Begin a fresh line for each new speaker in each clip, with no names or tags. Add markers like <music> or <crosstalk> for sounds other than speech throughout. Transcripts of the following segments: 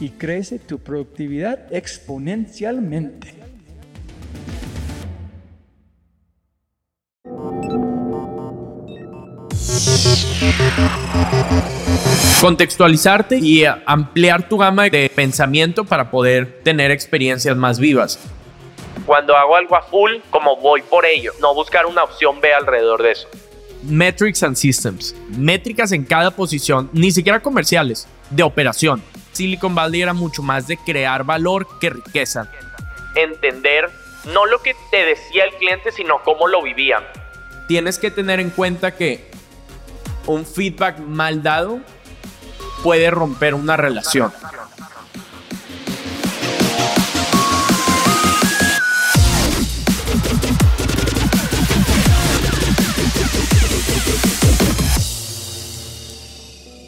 y crece tu productividad exponencialmente.
Contextualizarte y ampliar tu gama de pensamiento para poder tener experiencias más vivas. Cuando hago algo a full, como voy por ello, no buscar una opción B alrededor de eso. Metrics and Systems. Métricas en cada posición, ni siquiera comerciales, de operación. Silicon Valley era mucho más de crear valor que riqueza. Entender no lo que te decía el cliente, sino cómo lo vivían. Tienes que tener en cuenta que un feedback mal dado puede romper una relación.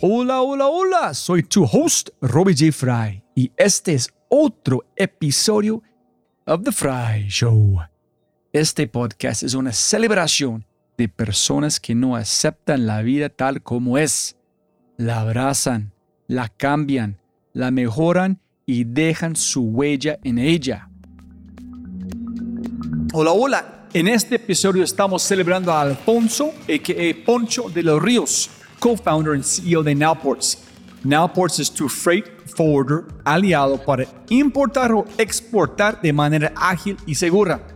Hola, hola, hola, soy tu host, Robbie J. Fry, y este es otro episodio of The Fry Show. Este podcast es una celebración de personas que no aceptan la vida tal como es. La abrazan, la cambian, la mejoran y dejan su huella en ella. Hola, hola. En este episodio estamos celebrando a Alfonso, a.k.a. Poncho de los Ríos co-founder and CEO de Nowports. Nowports es tu freight forwarder aliado para importar o exportar de manera ágil y segura.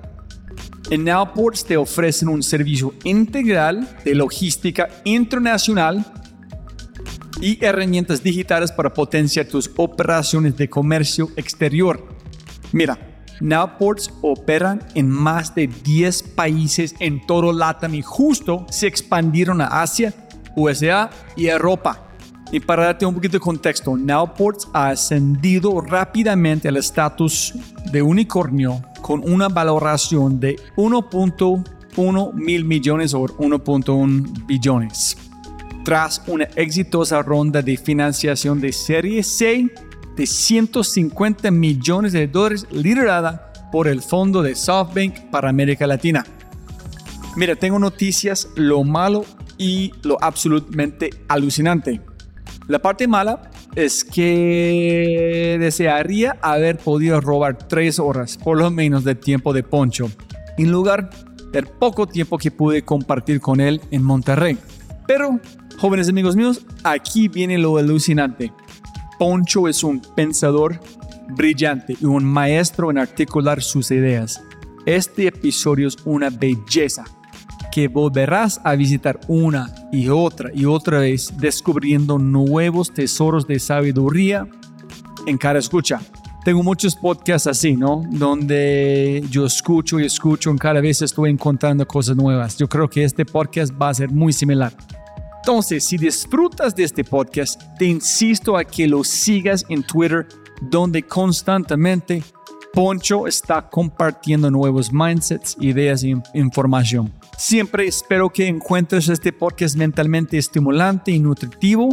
En Nowports te ofrecen un servicio integral de logística internacional y herramientas digitales para potenciar tus operaciones de comercio exterior. Mira, Nowports operan en más de 10 países en todo LATAM y justo se expandieron a Asia USA y Europa. Y para darte un poquito de contexto, Nowports ha ascendido rápidamente al estatus de unicornio con una valoración de 1.1 mil millones o 1.1 billones. Tras una exitosa ronda de financiación de Serie C de 150 millones de dólares liderada por el Fondo de SoftBank para América Latina. Mira, tengo noticias. Lo malo y lo absolutamente alucinante. La parte mala es que desearía haber podido robar tres horas por lo menos de tiempo de Poncho, en lugar del poco tiempo que pude compartir con él en Monterrey. Pero, jóvenes amigos míos, aquí viene lo alucinante. Poncho es un pensador brillante y un maestro en articular sus ideas. Este episodio es una belleza que volverás a visitar una y otra y otra vez descubriendo nuevos tesoros de sabiduría en cada escucha. tengo muchos podcasts así, ¿no? Donde yo escucho y escucho y cada vez estoy encontrando cosas nuevas. Yo creo que este podcast va a ser muy similar. Entonces, si disfrutas de este podcast, te insisto a que lo sigas en Twitter, donde constantemente Poncho está compartiendo nuevos mindsets, ideas e información. Siempre espero que encuentres este podcast mentalmente estimulante y nutritivo,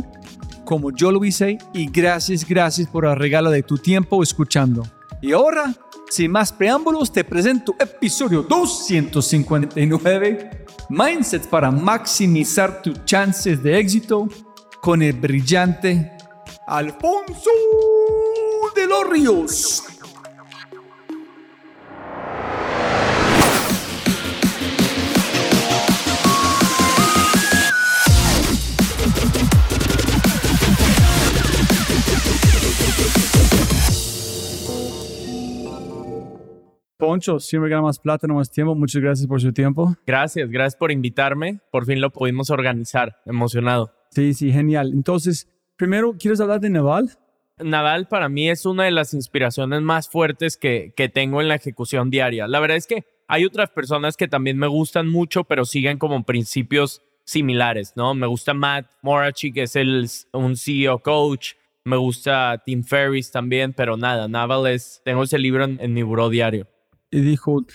como yo lo hice, y gracias, gracias por el regalo de tu tiempo escuchando. Y ahora, sin más preámbulos, te presento episodio 259 Mindset para maximizar tus chances de éxito con el brillante Alfonso de los Ríos. Poncho, siempre gana más plata, no más tiempo. Muchas gracias por su tiempo.
Gracias, gracias por invitarme. Por fin lo pudimos organizar. Emocionado.
Sí, sí, genial. Entonces, primero, ¿quieres hablar de Naval?
Naval para mí es una de las inspiraciones más fuertes que, que tengo en la ejecución diaria. La verdad es que hay otras personas que también me gustan mucho, pero siguen como principios similares, ¿no? Me gusta Matt Morachi, que es el, un CEO coach. Me gusta Tim Ferriss también, pero nada, Naval es, tengo ese libro en, en mi buró diario
y dijo,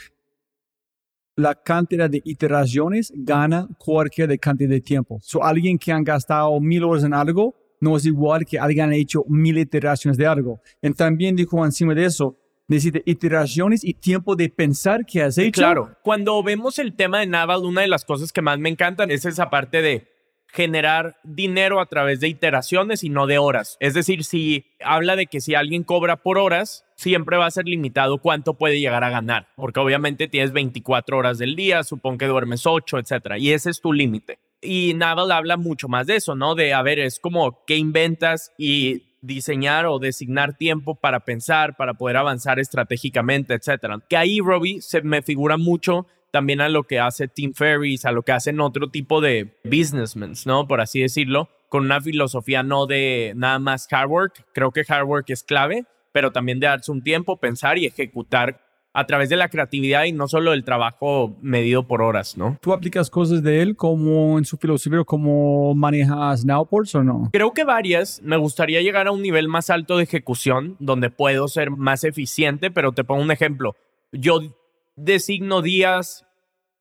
la cantidad de iteraciones gana cualquier de cantidad de tiempo. So, alguien que han gastado mil horas en algo no es igual que alguien ha hecho mil iteraciones de algo. Y también dijo encima de eso, necesita iteraciones y tiempo de pensar que has hecho.
Claro, cuando vemos el tema de Naval, una de las cosas que más me encantan es esa parte de generar dinero a través de iteraciones y no de horas. Es decir, si habla de que si alguien cobra por horas, siempre va a ser limitado cuánto puede llegar a ganar, porque obviamente tienes 24 horas del día, supongo que duermes 8, etcétera, y ese es tu límite. Y Naval habla mucho más de eso, ¿no? De, a ver, es como qué inventas y diseñar o designar tiempo para pensar, para poder avanzar estratégicamente, etcétera. Que ahí, Robbie, se me figura mucho también a lo que hace Tim Ferriss, a lo que hacen otro tipo de businessmen, ¿no? Por así decirlo, con una filosofía no de nada más hard work. Creo que hard work es clave, pero también de darse un tiempo, pensar y ejecutar a través de la creatividad y no solo el trabajo medido por horas, ¿no?
¿Tú aplicas cosas de él como en su filosofía, como manejas Nowports o no?
Creo que varias. Me gustaría llegar a un nivel más alto de ejecución, donde puedo ser más eficiente, pero te pongo un ejemplo. Yo designo días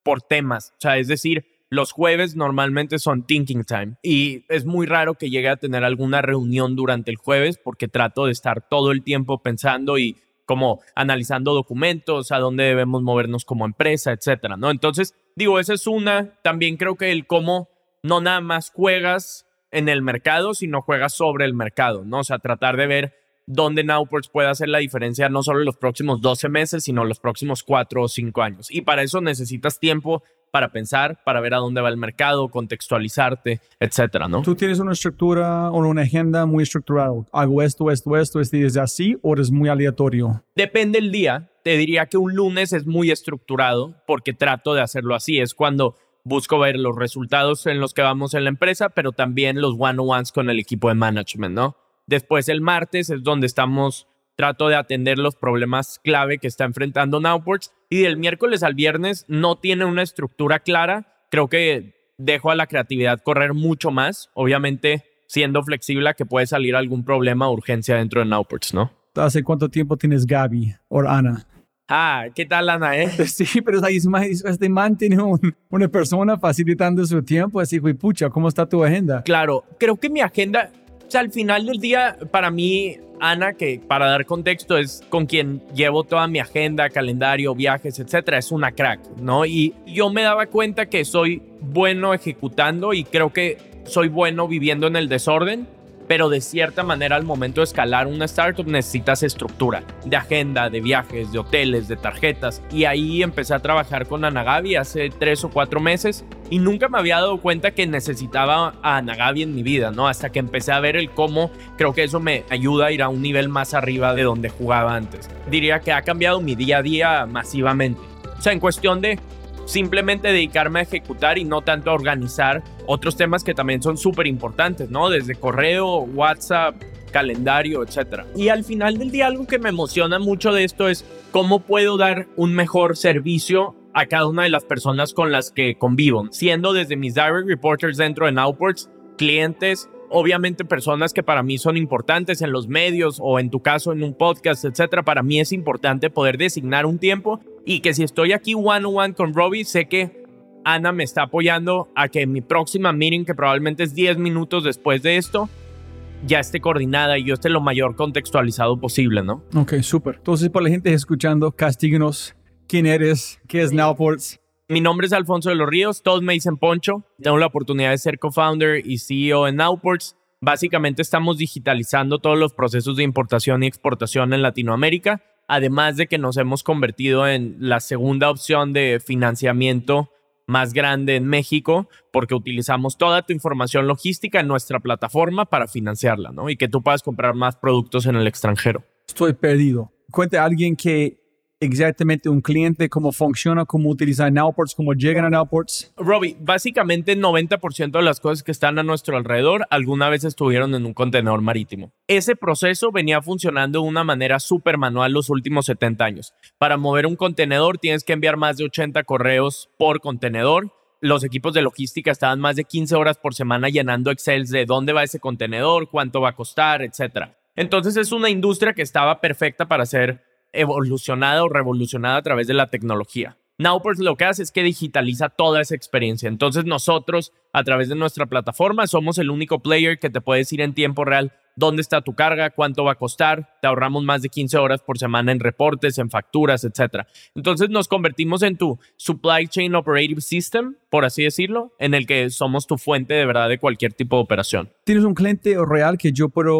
por temas. O sea, es decir, los jueves normalmente son thinking time y es muy raro que llegue a tener alguna reunión durante el jueves porque trato de estar todo el tiempo pensando y como analizando documentos, a dónde debemos movernos como empresa, etcétera, ¿no? Entonces, digo, esa es una. También creo que el cómo no nada más juegas en el mercado, sino juegas sobre el mercado, ¿no? O sea, tratar de ver donde Nowports puede hacer la diferencia no solo en los próximos 12 meses, sino los próximos 4 o 5 años. Y para eso necesitas tiempo para pensar, para ver a dónde va el mercado, contextualizarte, etcétera, ¿no?
¿Tú tienes una estructura o una agenda muy estructurada? ¿Hago esto, esto, esto, este es así o es muy aleatorio?
Depende el día. Te diría que un lunes es muy estructurado porque trato de hacerlo así. Es cuando busco ver los resultados en los que vamos en la empresa, pero también los one-on-ones con el equipo de management, ¿no? Después el martes es donde estamos, trato de atender los problemas clave que está enfrentando Nowports. Y del miércoles al viernes no tiene una estructura clara. Creo que dejo a la creatividad correr mucho más. Obviamente siendo flexible a que puede salir algún problema o urgencia dentro de Nowports, ¿no?
¿Hace cuánto tiempo tienes Gaby o Ana?
Ah, ¿qué tal, Ana? Eh? <laughs>
Sí, pero ahí este man tiene una persona facilitando su tiempo, así, güey, pucha, ¿cómo está tu agenda?
Claro, creo que mi agenda, al final del día, para mí, Ana, que para dar contexto es con quien llevo toda mi agenda, calendario, viajes, etcétera, es una crack, ¿no? Y yo me daba cuenta que soy bueno ejecutando y creo que soy bueno viviendo en el desorden pero de cierta manera al momento de escalar una startup necesitas estructura de agenda, de viajes, de hoteles, de tarjetas. Y ahí empecé a trabajar con Anagabi hace tres o cuatro meses y nunca me había dado cuenta que necesitaba a Anagabi en mi vida, ¿no? Hasta que empecé a ver el cómo creo que eso me ayuda a ir a un nivel más arriba de donde jugaba antes. Diría que ha cambiado mi día a día masivamente. O sea, en cuestión de simplemente dedicarme a ejecutar y no tanto a organizar otros temas que también son súper importantes, ¿no? Desde correo, WhatsApp, calendario, etc. Y al final del día algo que me emociona mucho de esto es cómo puedo dar un mejor servicio a cada una de las personas con las que convivo, siendo desde mis direct reporters dentro de Nowports, clientes, obviamente personas que para mí son importantes en los medios o en tu caso en un podcast, etcétera. Para mí es importante poder designar un tiempo y que si estoy aquí one on one con Robbie, sé que Ana me está apoyando a que mi próxima meeting, que probablemente es 10 minutos después de esto, ya esté coordinada y yo esté lo mayor contextualizado posible, ¿no?
Ok, súper. Entonces, por la gente escuchando, castíguenos quién eres, qué es Nowports.
Mi nombre es Alfonso de los Ríos, todos me dicen Poncho. Tengo la oportunidad de ser co-founder y CEO en Nowports. Básicamente estamos digitalizando todos los procesos de importación y exportación en Latinoamérica, además de que nos hemos convertido en la segunda opción de financiamiento más grande en México porque utilizamos toda tu información logística en nuestra plataforma para financiarla, ¿no? Y que tú puedas comprar más productos en el extranjero.
Estoy perdido. Cuente a alguien que exactamente un cliente, cómo funciona, cómo utilizan Nowports, cómo llegan a Nowports?
Robbie, básicamente 90% de las cosas que están a nuestro alrededor alguna vez estuvieron en un contenedor marítimo. Ese proceso venía funcionando de una manera súper manual los últimos 70 años. Para mover un contenedor tienes que enviar más de 80 correos por contenedor. Los equipos de logística estaban más de 15 horas por semana llenando Excel de dónde va ese contenedor, cuánto va a costar, etc. Entonces es una industria que estaba perfecta para ser evolucionada o revolucionada a través de la tecnología. Nowports lo que hace es que digitaliza toda esa experiencia. Entonces nosotros, a través de nuestra plataforma, somos el único player que te puede decir en tiempo real dónde está tu carga, cuánto va a costar, te ahorramos más de 15 horas por semana en reportes, en facturas, etc. Entonces nos convertimos en tu supply chain operative system, por así decirlo, en el que somos tu fuente de verdad de cualquier tipo de operación.
¿Tienes un cliente real que yo puedo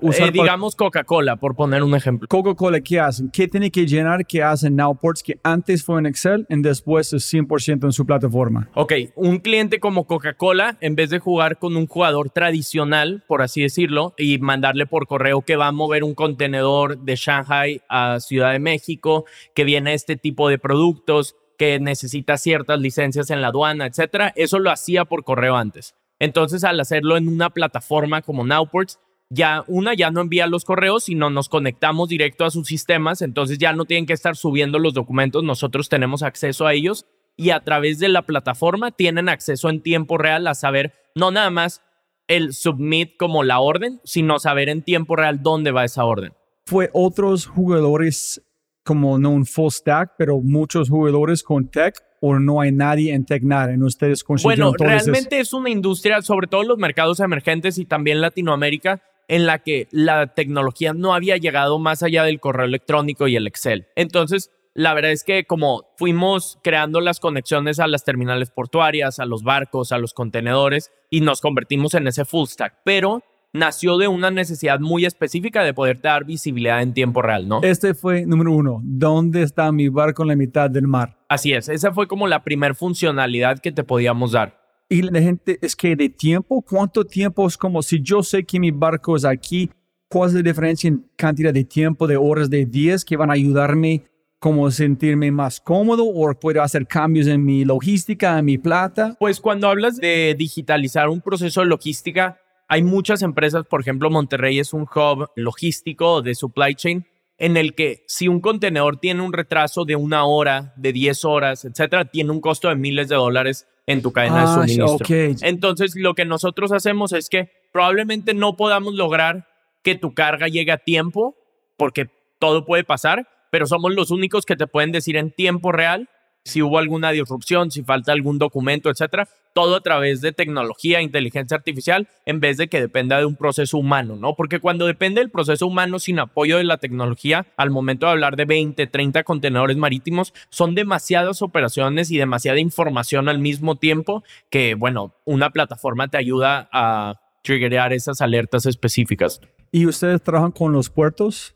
usar?
Eh, digamos Coca-Cola, por poner un ejemplo.
Coca-Cola, ¿qué hacen? ¿Qué tiene que llenar que hacen Nowports que antes fue en Excel y después es 100% en su plataforma?
Ok, un cliente como Coca-Cola, en vez de jugar con un jugador tradicional, por así decirlo, y mandarle por correo que va a mover un contenedor de Shanghai a Ciudad de México, que viene este tipo de productos, que necesita ciertas licencias en la aduana, etcétera. Eso lo hacía por correo antes. Entonces, al hacerlo en una plataforma como Nowports, ya una ya no envía los correos, sino nos conectamos directo a sus sistemas, entonces ya no tienen que estar subiendo los documentos, nosotros tenemos acceso a ellos y a través de la plataforma tienen acceso en tiempo real a saber no nada más el submit como la orden, sino saber en tiempo real dónde va esa orden.
Fue otros jugadores como no un full stack, pero muchos jugadores con tech o no hay nadie en TechNet en ustedes
Bueno, realmente es una industria, sobre todo los mercados emergentes y también Latinoamérica, en la que la tecnología no había llegado más allá del correo electrónico y el Excel. Entonces, la verdad es que como fuimos creando las conexiones a las terminales portuarias, a los barcos, a los contenedores y nos convertimos en ese full stack, pero nació de una necesidad muy específica de poder dar visibilidad en tiempo real, ¿no?
Este fue número uno. ¿Dónde está mi barco en la mitad del mar?
Así es, esa fue como la primer funcionalidad que te podíamos dar.
Y la gente es que de tiempo, ¿cuánto tiempo es como si yo sé que mi barco es aquí? ¿Cuál es la diferencia en cantidad de tiempo, de horas, de días que van a ayudarme como sentirme más cómodo o puedo hacer cambios en mi logística, en mi plata?
Pues cuando hablas de digitalizar un proceso de logística, hay muchas empresas, por ejemplo, Monterrey es un hub logístico de supply chain en el que si un contenedor tiene un retraso de una hora, de 10 horas, etcétera, tiene un costo de miles de dólares en tu cadena de ah, suministro. Entonces, lo que nosotros hacemos es que probablemente no podamos lograr que tu carga llegue a tiempo, porque todo puede pasar, pero somos los únicos que te pueden decir en tiempo real si hubo alguna disrupción, si falta algún documento, etcétera, todo a través de tecnología, inteligencia artificial, en vez de que dependa de un proceso humano, ¿no? Porque cuando depende del proceso humano sin apoyo de la tecnología, al momento de hablar de 20, 30 contenedores marítimos, son demasiadas operaciones y demasiada información al mismo tiempo que, bueno, una plataforma te ayuda a triggerear esas alertas específicas.
¿Y ustedes trabajan con los puertos?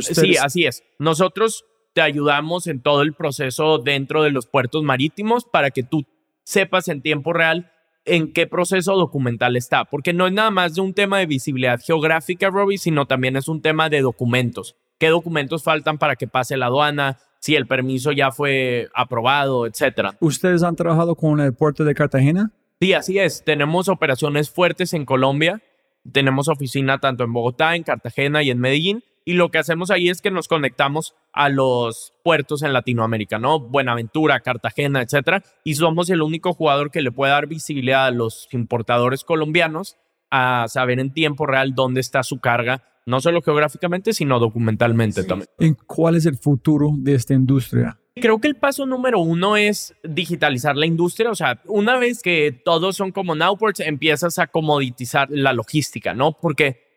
Sí, así es. Nosotros te ayudamos en todo el proceso dentro de los puertos marítimos para que tú sepas en tiempo real en qué proceso documental está, porque no es nada más de un tema de visibilidad geográfica, Robbie, sino también es un tema de documentos. ¿Qué documentos faltan para que pase la aduana? Si el permiso ya fue aprobado, etcétera.
¿Ustedes han trabajado con el puerto de Cartagena?
Sí, así es. Tenemos operaciones fuertes en Colombia Tenemos oficina tanto en Bogotá, en Cartagena y en Medellín. Y lo que hacemos ahí es que nos conectamos a los puertos en Latinoamérica, ¿no? Buenaventura, Cartagena, etcétera. Y somos el único jugador que le puede dar visibilidad a los importadores colombianos a saber en tiempo real dónde está su carga, no solo geográficamente, sino documentalmente también.
¿En cuál es el futuro de esta industria?
Creo que el paso número uno es digitalizar la industria. O sea, una vez que todos son como Nowports, empiezas a comoditizar la logística, ¿no? Porque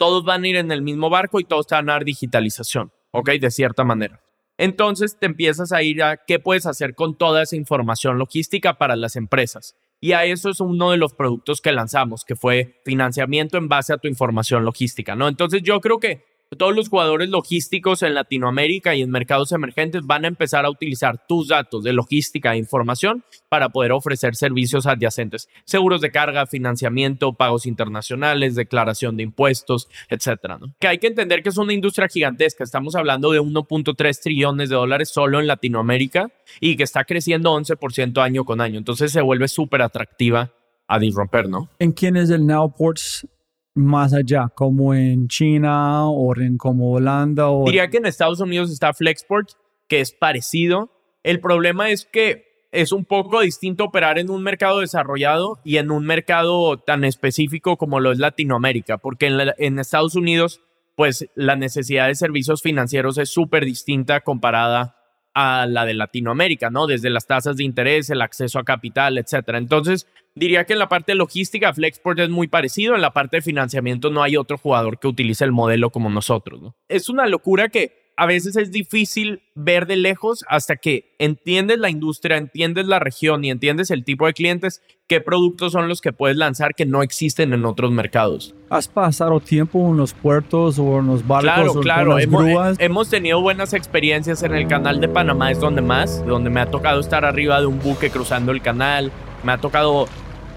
todos van a ir en el mismo barco y todos te van a dar digitalización, ¿ok? De cierta manera. Entonces te empiezas a ir a qué puedes hacer con toda esa información logística para las empresas. Y a eso es uno de los productos que lanzamos, que fue financiamiento en base a tu información logística, ¿no? Entonces yo creo que todos los jugadores logísticos en Latinoamérica y en mercados emergentes van a empezar a utilizar tus datos de logística e información para poder ofrecer servicios adyacentes, seguros de carga, financiamiento, pagos internacionales, declaración de impuestos, etcétera. Que hay que entender que es una industria gigantesca. Estamos hablando de 1.3 trillones de dólares solo en Latinoamérica y que está creciendo 11% año con año. Entonces se vuelve súper atractiva a disromper, ¿no?
¿En quién es el Nowports más allá, como en China o en como Holanda? O...
Diría que en Estados Unidos está Flexport, que es parecido. El problema es que es un poco distinto operar en un mercado desarrollado y en un mercado tan específico como lo es Latinoamérica, porque en, en Estados Unidos, pues la necesidad de servicios financieros es súper distinta comparada a la de Latinoamérica, ¿no? Desde las tasas de interés, el acceso a capital, etcétera. Entonces, diría que en la parte logística, Flexport es muy parecido. En la parte de financiamiento no hay otro jugador que utilice el modelo como nosotros, ¿no? Es una locura que a veces es difícil ver de lejos hasta que entiendes la industria, entiendes la región y entiendes el tipo de clientes, qué productos son los que puedes lanzar que no existen en otros mercados.
¿Has pasado tiempo en los puertos o en los barcos
claro,
o
claro.
las
hemos,
grúas?
hemos tenido buenas experiencias en el canal de Panamá, es donde más, donde me ha tocado estar arriba de un buque cruzando el canal, me ha tocado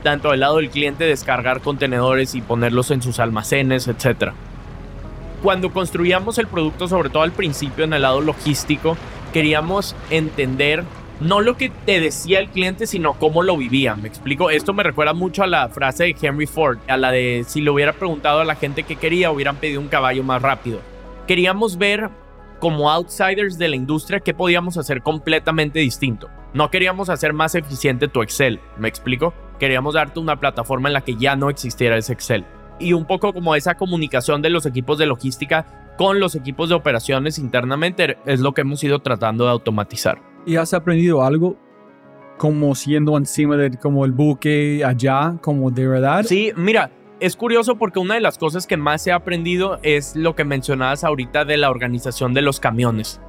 tanto del lado del cliente descargar contenedores y ponerlos en sus almacenes, etcétera cuando construíamos el producto, sobre todo al principio en el lado logístico, queríamos entender no lo que te decía el cliente, sino cómo lo vivía. Me explico, esto me recuerda mucho a la frase de Henry Ford, a la de si le hubiera preguntado a la gente qué quería, hubieran pedido un caballo más rápido. Queríamos ver como outsiders de la industria qué podíamos hacer completamente distinto. No queríamos hacer más eficiente tu Excel, ¿me explico? Queríamos darte una plataforma en la que ya no existiera ese Excel y un poco como esa comunicación de los equipos de logística con los equipos de operaciones internamente es lo que hemos ido tratando de automatizar.
¿Y has aprendido algo como siendo encima de como el buque allá, como de verdad?
Sí, mira, es curioso porque una de las cosas que más he aprendido es lo que mencionabas ahorita de la organización de los camiones.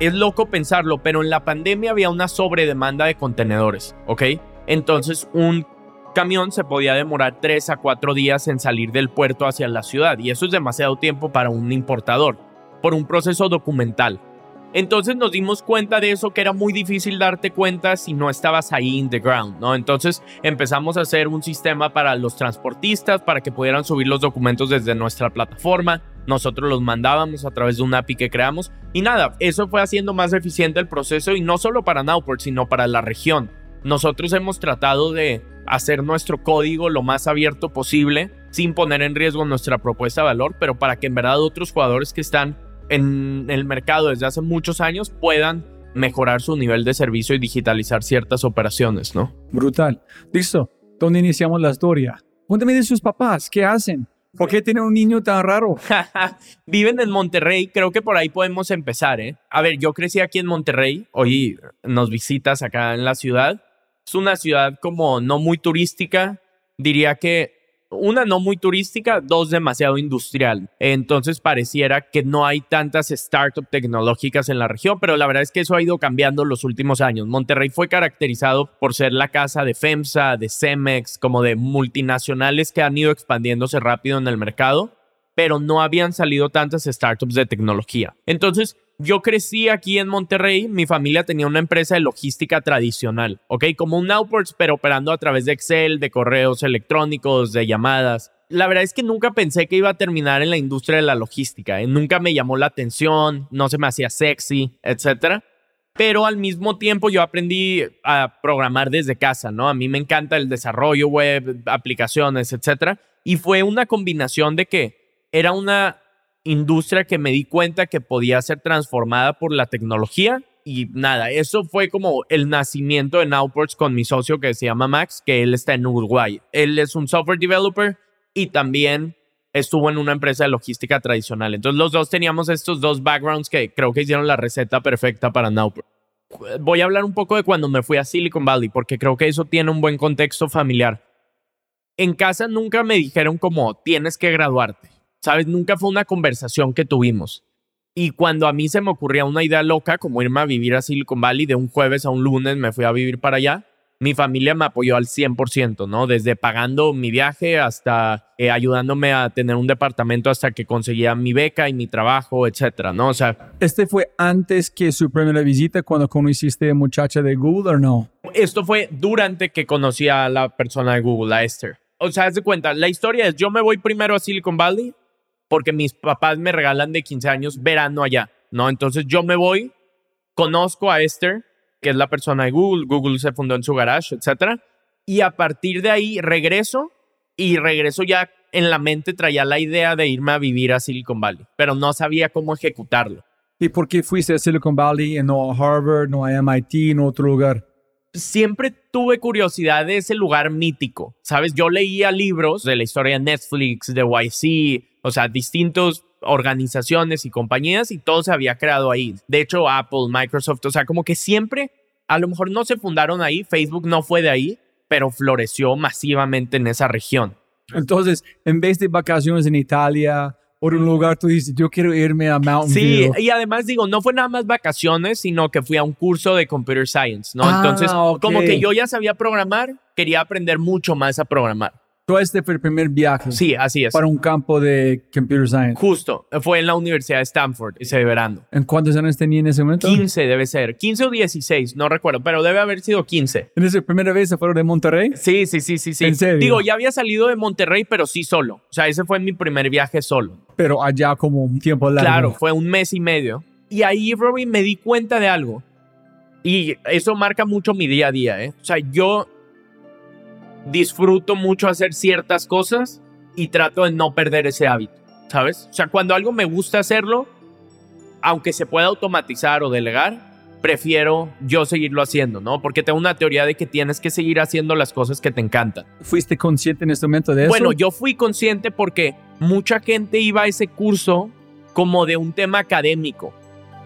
Es loco pensarlo, pero en la pandemia había una sobredemanda de contenedores, ¿ok? Entonces un camión se podía demorar 3 a 4 días en salir del puerto hacia la ciudad y eso es demasiado tiempo para un importador, por un proceso documental. Entonces nos dimos cuenta de eso que era muy difícil darte cuenta si no estabas ahí in the ground, ¿no? Entonces empezamos a hacer un sistema para los transportistas para que pudieran subir los documentos desde nuestra plataforma. Nosotros los mandábamos a través de un API que creamos y nada, eso fue haciendo más eficiente el proceso y no solo para Nowport, sino para la región. Nosotros hemos tratado de hacer nuestro código lo más abierto posible sin poner en riesgo nuestra propuesta de valor, pero para que en verdad otros jugadores que están en el mercado desde hace muchos años puedan mejorar su nivel de servicio y digitalizar ciertas operaciones, ¿no?
Brutal. Listo. ¿Dónde iniciamos la historia? Cuéntame de sus papás. ¿Qué hacen? ¿Por qué tienen un niño tan raro? <laughs>
Viven en Monterrey, creo que por ahí podemos empezar, ¿eh? A ver, yo crecí aquí en Monterrey, hoy nos visitas acá en la ciudad es una ciudad como no muy turística, diría que una no muy turística, dos demasiado industrial. Entonces pareciera que no hay tantas startups tecnológicas en la región, pero la verdad es que eso ha ido cambiando los últimos años. Monterrey fue caracterizado por ser la casa de FEMSA, de Cemex, como de multinacionales que han ido expandiéndose rápido en el mercado, pero no habían salido tantas startups de tecnología. Entonces, yo crecí aquí en Monterrey, mi familia tenía una empresa de logística tradicional, ¿ok? Como un Nowports, pero operando a través de Excel, de correos electrónicos, de llamadas. La verdad es que nunca pensé que iba a terminar en la industria de la logística, ¿eh? nunca me llamó la atención, no se me hacía sexy, etc. pero al mismo tiempo yo aprendí a programar desde casa, ¿no? A mí me encanta el desarrollo web, aplicaciones, etcétera. Y fue una combinación de que era una industria que me di cuenta que podía ser transformada por la tecnología y nada, eso fue como el nacimiento de Nowports con mi socio que se llama Max, que él está en Uruguay. Él es un software developer y también estuvo en una empresa de logística tradicional. Entonces los dos teníamos estos dos backgrounds que creo que hicieron la receta perfecta para Nowports. Voy a hablar un poco de cuando me fui a Silicon Valley, porque creo que eso tiene un buen contexto familiar. En casa nunca me dijeron como tienes que graduarte, ¿sabes? Nunca fue una conversación que tuvimos. Y cuando a mí se me ocurría una idea loca, como irme a vivir a Silicon Valley, de un jueves a un lunes me fui a vivir para allá, mi familia me apoyó al 100%, ¿no? Desde pagando mi viaje hasta eh, ayudándome a tener un departamento hasta que conseguía mi beca y mi trabajo, etcétera, ¿no? O sea...
¿Este fue antes que su primera visita cuando conociste a muchacha de Google o no?
Esto fue durante que conocí a la persona de Google, a Esther. O sea, haz de cuenta, la historia es, yo me voy primero a Silicon Valley, porque mis papás me regalan de 15 años verano allá, ¿no? Entonces yo me voy, conozco a Esther, que es la persona de Google, Google se fundó en su garage, etcétera, y a partir de ahí regreso y regreso ya en la mente traía la idea de irme a vivir a Silicon Valley, pero no sabía cómo ejecutarlo.
¿Y por qué fuiste a Silicon Valley y no a Harvard, no a MIT, no a otro lugar?
Siempre tuve curiosidad de ese lugar mítico, ¿sabes? Yo leía libros de la historia de Netflix, de YC, o sea, distintas organizaciones y compañías y todo se había creado ahí. De hecho, Apple, Microsoft, o sea, como que siempre, a lo mejor no se fundaron ahí, Facebook no fue de ahí, pero floreció masivamente en esa región.
Entonces, en vez de vacaciones en Italia en un lugar, tú dices, yo quiero irme a Mountain
sí, y además digo, no fue nada más vacaciones, sino que fui a un curso de Computer Science, ¿no?
Ah,
Entonces, como
ok.
que yo ya sabía programar, quería aprender mucho más a programar.
Todo este fue el primer viaje
Sí, así es.
para un campo de Computer Science.
Justo, fue en la Universidad de Stanford ese verano.
¿En cuántos años tenía en ese momento?
15 debe ser, 15 o 16, no recuerdo, pero debe haber sido 15.
¿En esa primera vez se fueron de Monterrey?
Sí, sí, sí, sí, sí.
¿En serio?
Digo, ya había salido de Monterrey, pero sí solo. O sea, ese fue mi primer viaje solo.
Pero allá como un tiempo largo.
Claro, fue un mes y medio. Y ahí, Robin, me di cuenta de algo. Y eso marca mucho mi día a día, ¿eh? O sea, yo disfruto mucho hacer ciertas cosas y trato de no perder ese hábito, ¿sabes? O sea, cuando algo me gusta hacerlo, aunque se pueda automatizar o delegar, prefiero yo seguirlo haciendo, ¿no? Porque tengo una teoría de que tienes que seguir haciendo las cosas que te encantan.
¿Fuiste consciente en este momento de eso?
Bueno, yo fui consciente porque mucha gente iba a ese curso como de un tema académico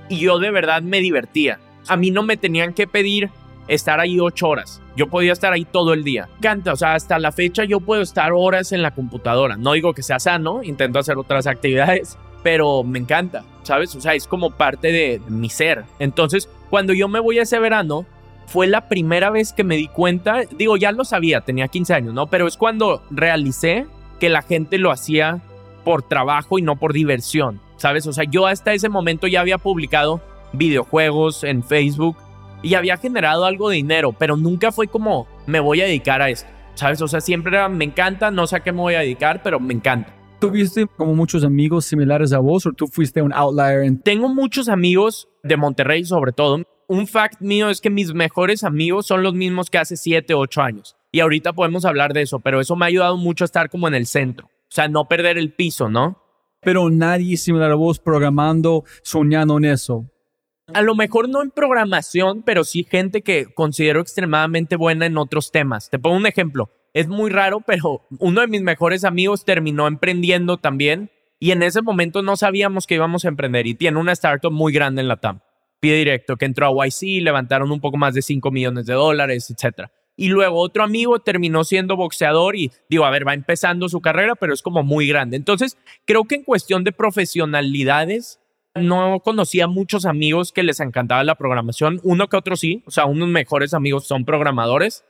y yo de verdad me divertía. A mí no me tenían que pedir estar ahí ocho horas. Yo podía estar ahí todo el día. Canta, o sea, hasta la fecha yo puedo estar horas en la computadora. No digo que sea sano, intento hacer otras <laughs> actividades, pero me encanta, ¿sabes? O sea, es como parte de mi ser. Entonces, cuando yo me voy ese verano, fue la primera vez que me di cuenta, digo, ya lo sabía, tenía 15 años, ¿no? Pero es cuando realicé que la gente lo hacía por trabajo y no por diversión, ¿sabes? O sea, yo hasta ese momento ya había publicado videojuegos en Facebook y había generado algo de dinero, pero nunca fue como, me voy a dedicar a esto, ¿sabes? O sea, siempre era, me encanta, no sé a qué me voy a dedicar, pero me encanta.
¿Tuviste como muchos amigos similares a vos o tú fuiste un outlier en
Tengo muchos amigos de Monterrey sobre todo. Un fact mío es que mis mejores amigos son los mismos que hace 7, 8 años. Y ahorita podemos hablar de eso, pero eso me ha ayudado mucho a estar como en el centro. O sea, no perder el piso, ¿no?
pero nadie similar a vos programando, soñando en eso?
A lo mejor no en programación, pero sí gente que considero extremadamente buena en otros temas. Te pongo un ejemplo. Es muy raro, <laughs> pero uno de mis mejores amigos terminó emprendiendo también y en ese momento no sabíamos que íbamos a emprender y tiene una startup muy grande en la TAM. Pie directo, que entró a YC, levantaron un poco más de 5 millones de dólares, etc. Y luego otro amigo terminó siendo boxeador y digo, a ver, va empezando su carrera, pero es como muy grande. Entonces, creo que en cuestión de profesionalidades, no conocía muchos amigos que les encantaba la programación. Uno que otro sí, o sea, unos mejores amigos son programadores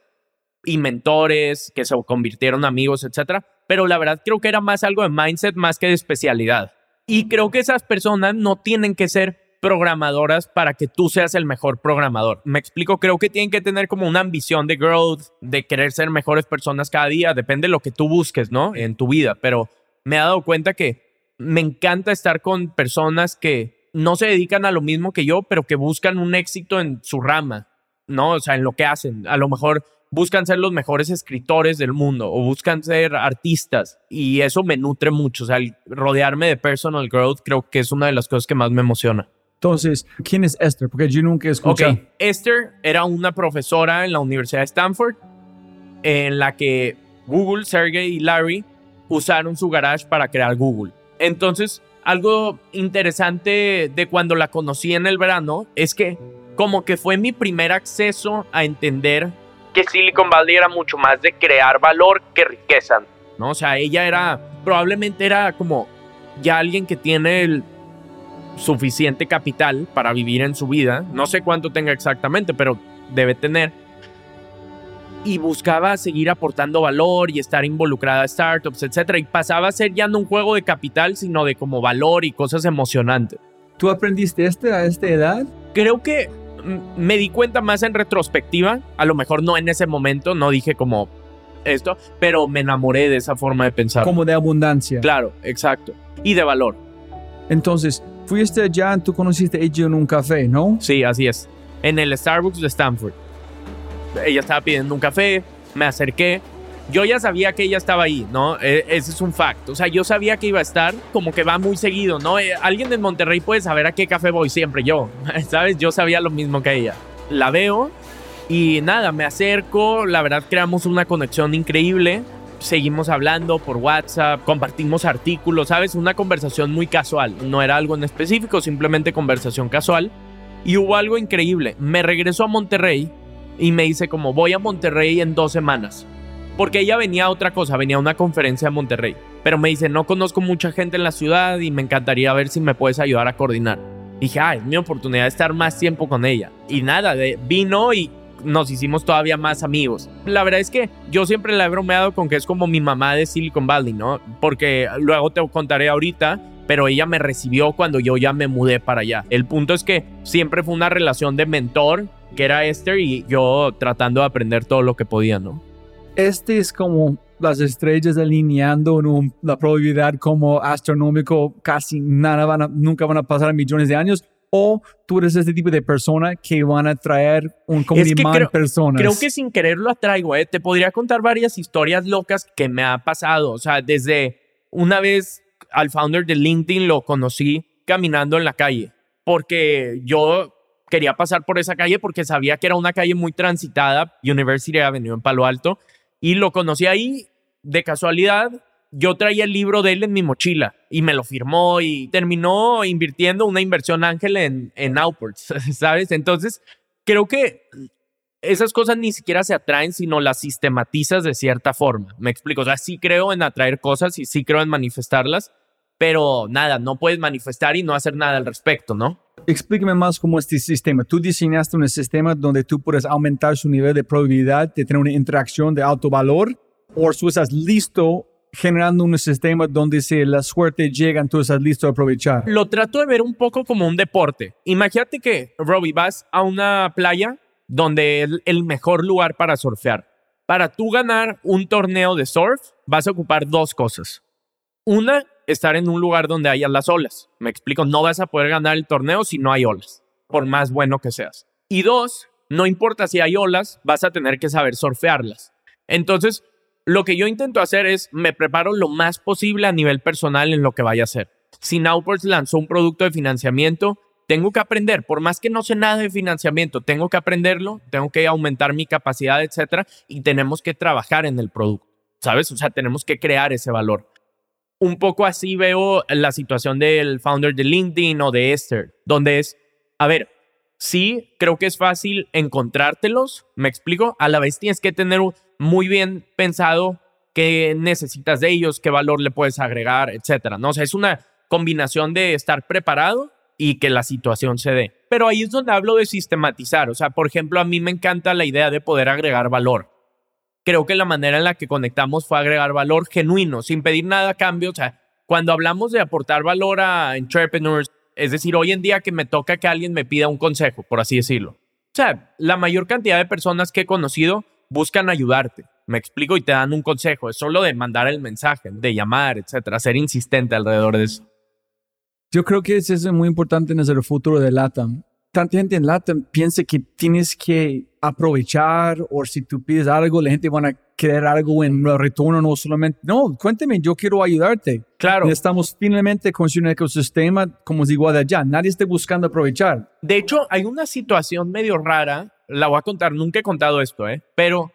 y mentores que se convirtieron amigos, etcétera. Pero la verdad creo que era más algo de mindset más que de especialidad. Y creo que esas personas no tienen que ser programadoras para que tú seas el mejor programador. Me explico, creo que tienen que tener como una ambición de growth, de querer ser mejores personas cada día, depende de lo que tú busques, ¿no? En tu vida, pero me he dado cuenta que me encanta estar con personas que no se dedican a lo mismo que yo, pero que buscan un éxito en su rama, ¿no? O sea, en lo que hacen. A lo mejor buscan ser los mejores escritores del mundo o buscan ser artistas y eso me nutre mucho. O sea, rodearme de personal growth creo que es una de las cosas que más me emociona.
Entonces, ¿quién es Esther? Porque yo nunca he escuchado.
Ok, Esther era una profesora en la Universidad de Stanford en la que Google, Sergey y Larry usaron su garage para crear Google. Entonces, algo interesante de cuando la conocí en el verano es que como que fue mi primer acceso a entender que Silicon Valley era mucho más de crear valor que riqueza, ¿no? O sea, ella era, probablemente era como ya alguien que tiene el suficiente capital para vivir en su vida, no sé cuánto tenga exactamente, pero debe tener, y buscaba seguir aportando valor y estar involucrada a startups, etcétera, y pasaba a ser ya no un juego de capital, sino de como valor y cosas emocionantes.
¿Tú aprendiste este a esta edad?
Creo que me di cuenta más en retrospectiva, a lo mejor no en ese momento, no dije como esto, pero me enamoré de esa forma de pensar.
Como de abundancia.
Claro, exacto. Y de valor.
Entonces, fuiste allá, tú conociste a ella en un café, ¿no?
Sí, así es. En el Starbucks de Stanford. Ella estaba pidiendo un café, me acerqué, yo ya sabía que ella estaba ahí, ¿no? E, ese es un fact. O sea, yo sabía que iba a estar, como que va muy seguido, ¿no? Eh, alguien en Monterrey puede saber a qué café voy siempre, yo, <laughs> ¿sabes? Yo sabía lo mismo que ella. La veo y nada, me acerco, la verdad creamos una conexión increíble. Seguimos hablando por WhatsApp, compartimos artículos, ¿sabes? Una conversación muy casual. No era algo en específico, simplemente conversación casual. Y hubo algo increíble. Me regresó a Monterrey y me dice como voy a Monterrey en dos semanas porque ella venía a otra cosa, venía a una conferencia en Monterrey. Pero me dice, no conozco mucha gente en la ciudad y me encantaría ver si me puedes ayudar a coordinar. Dije, ah, es mi oportunidad de estar más tiempo con ella. Y nada, de, vino y nos hicimos todavía más amigos. La verdad es que yo siempre la he bromeado con que es como mi mamá de Silicon Valley, ¿no? Porque luego te contaré ahorita, pero ella me recibió cuando yo ya me mudé para allá. El punto es que siempre fue una relación de mentor, que era Esther, y yo tratando de aprender todo lo que podía, ¿no?
este es como las estrellas alineando en la probabilidad como astronómico, casi nada van a, nunca van a pasar millones de años, o tú eres este tipo de persona que van a traer un como imán personas.
Creo que sin querer lo atraigo, ¿eh? Te podría contar varias historias locas que me ha pasado. O sea, desde una vez al founder de LinkedIn lo conocí caminando en la calle, porque yo quería pasar por esa calle porque sabía que era una calle muy transitada, University Avenue en Palo Alto, y lo conocí ahí de casualidad. Yo traía el libro de él en mi mochila y me lo firmó y terminó invirtiendo una inversión ángel en, en Outwards, <laughs> ¿sabes? Entonces, creo que esas cosas ni siquiera se atraen, sino las sistematizas de cierta forma. Me explico, o sea, sí creo en atraer cosas y sí creo en manifestarlas, pero nada, no puedes manifestar y no hacer nada al respecto, ¿no?
Explíqueme más cómo este sistema. Tú diseñaste un sistema donde tú puedes aumentar su nivel de probabilidad de tener una interacción de alto valor, o tú estás listo generando un sistema donde si la suerte llega, tú estás listo a aprovechar.
Lo trato de ver un poco como un deporte. Imagínate que, Robbie, vas a una playa donde es el mejor lugar para surfear. Para tú ganar un torneo de surf, vas a ocupar dos cosas. Una estar en un lugar donde haya las olas. Me explico, no vas a poder ganar el torneo si no hay olas, por más bueno que seas. Y dos, no importa si hay olas, vas a tener que saber surfearlas. Entonces, lo que yo intento hacer es, me preparo lo más posible a nivel personal en lo que vaya a hacer. Si Nowports lanzó un producto de financiamiento, tengo que aprender, por más que no sé nada de financiamiento, tengo que aprenderlo, tengo que aumentar mi capacidad, etcétera, y tenemos que trabajar en el producto, ¿sabes? O sea, tenemos que crear ese valor un poco así veo la situación del founder de LinkedIn o de Esther, donde es, a ver, sí, creo que es fácil encontrártelos, me explico, a la vez tienes que tener muy bien pensado qué necesitas de ellos, qué valor le puedes agregar, etcétera, ¿no? O sea, es una combinación de estar preparado y que la situación se dé. Pero ahí es donde hablo de sistematizar, o sea, por ejemplo, a mí me encanta la idea de poder agregar valor creo que la manera en la que conectamos fue agregar valor genuino, sin pedir nada a cambio. O sea, cuando hablamos de aportar valor a entrepreneurs, es decir, hoy en día que me toca que alguien me pida un consejo, por así decirlo. O sea, la mayor cantidad de personas que he conocido buscan ayudarte. Me explico y te dan un consejo. Es solo de mandar el mensaje, de llamar, etcétera, ser insistente alrededor de eso.
Yo creo que eso es muy importante en el futuro de LATAM. Tanta gente en LATAM piensa que tienes que aprovechar o si tú pides algo, la gente va a querer algo en retorno, no solamente. No, cuénteme, yo quiero ayudarte.
Claro.
Estamos finalmente con un ecosistema como es igual de allá. Nadie está buscando aprovechar.
De hecho, hay una situación medio rara. La voy a contar, nunca he contado esto, ¿eh? Pero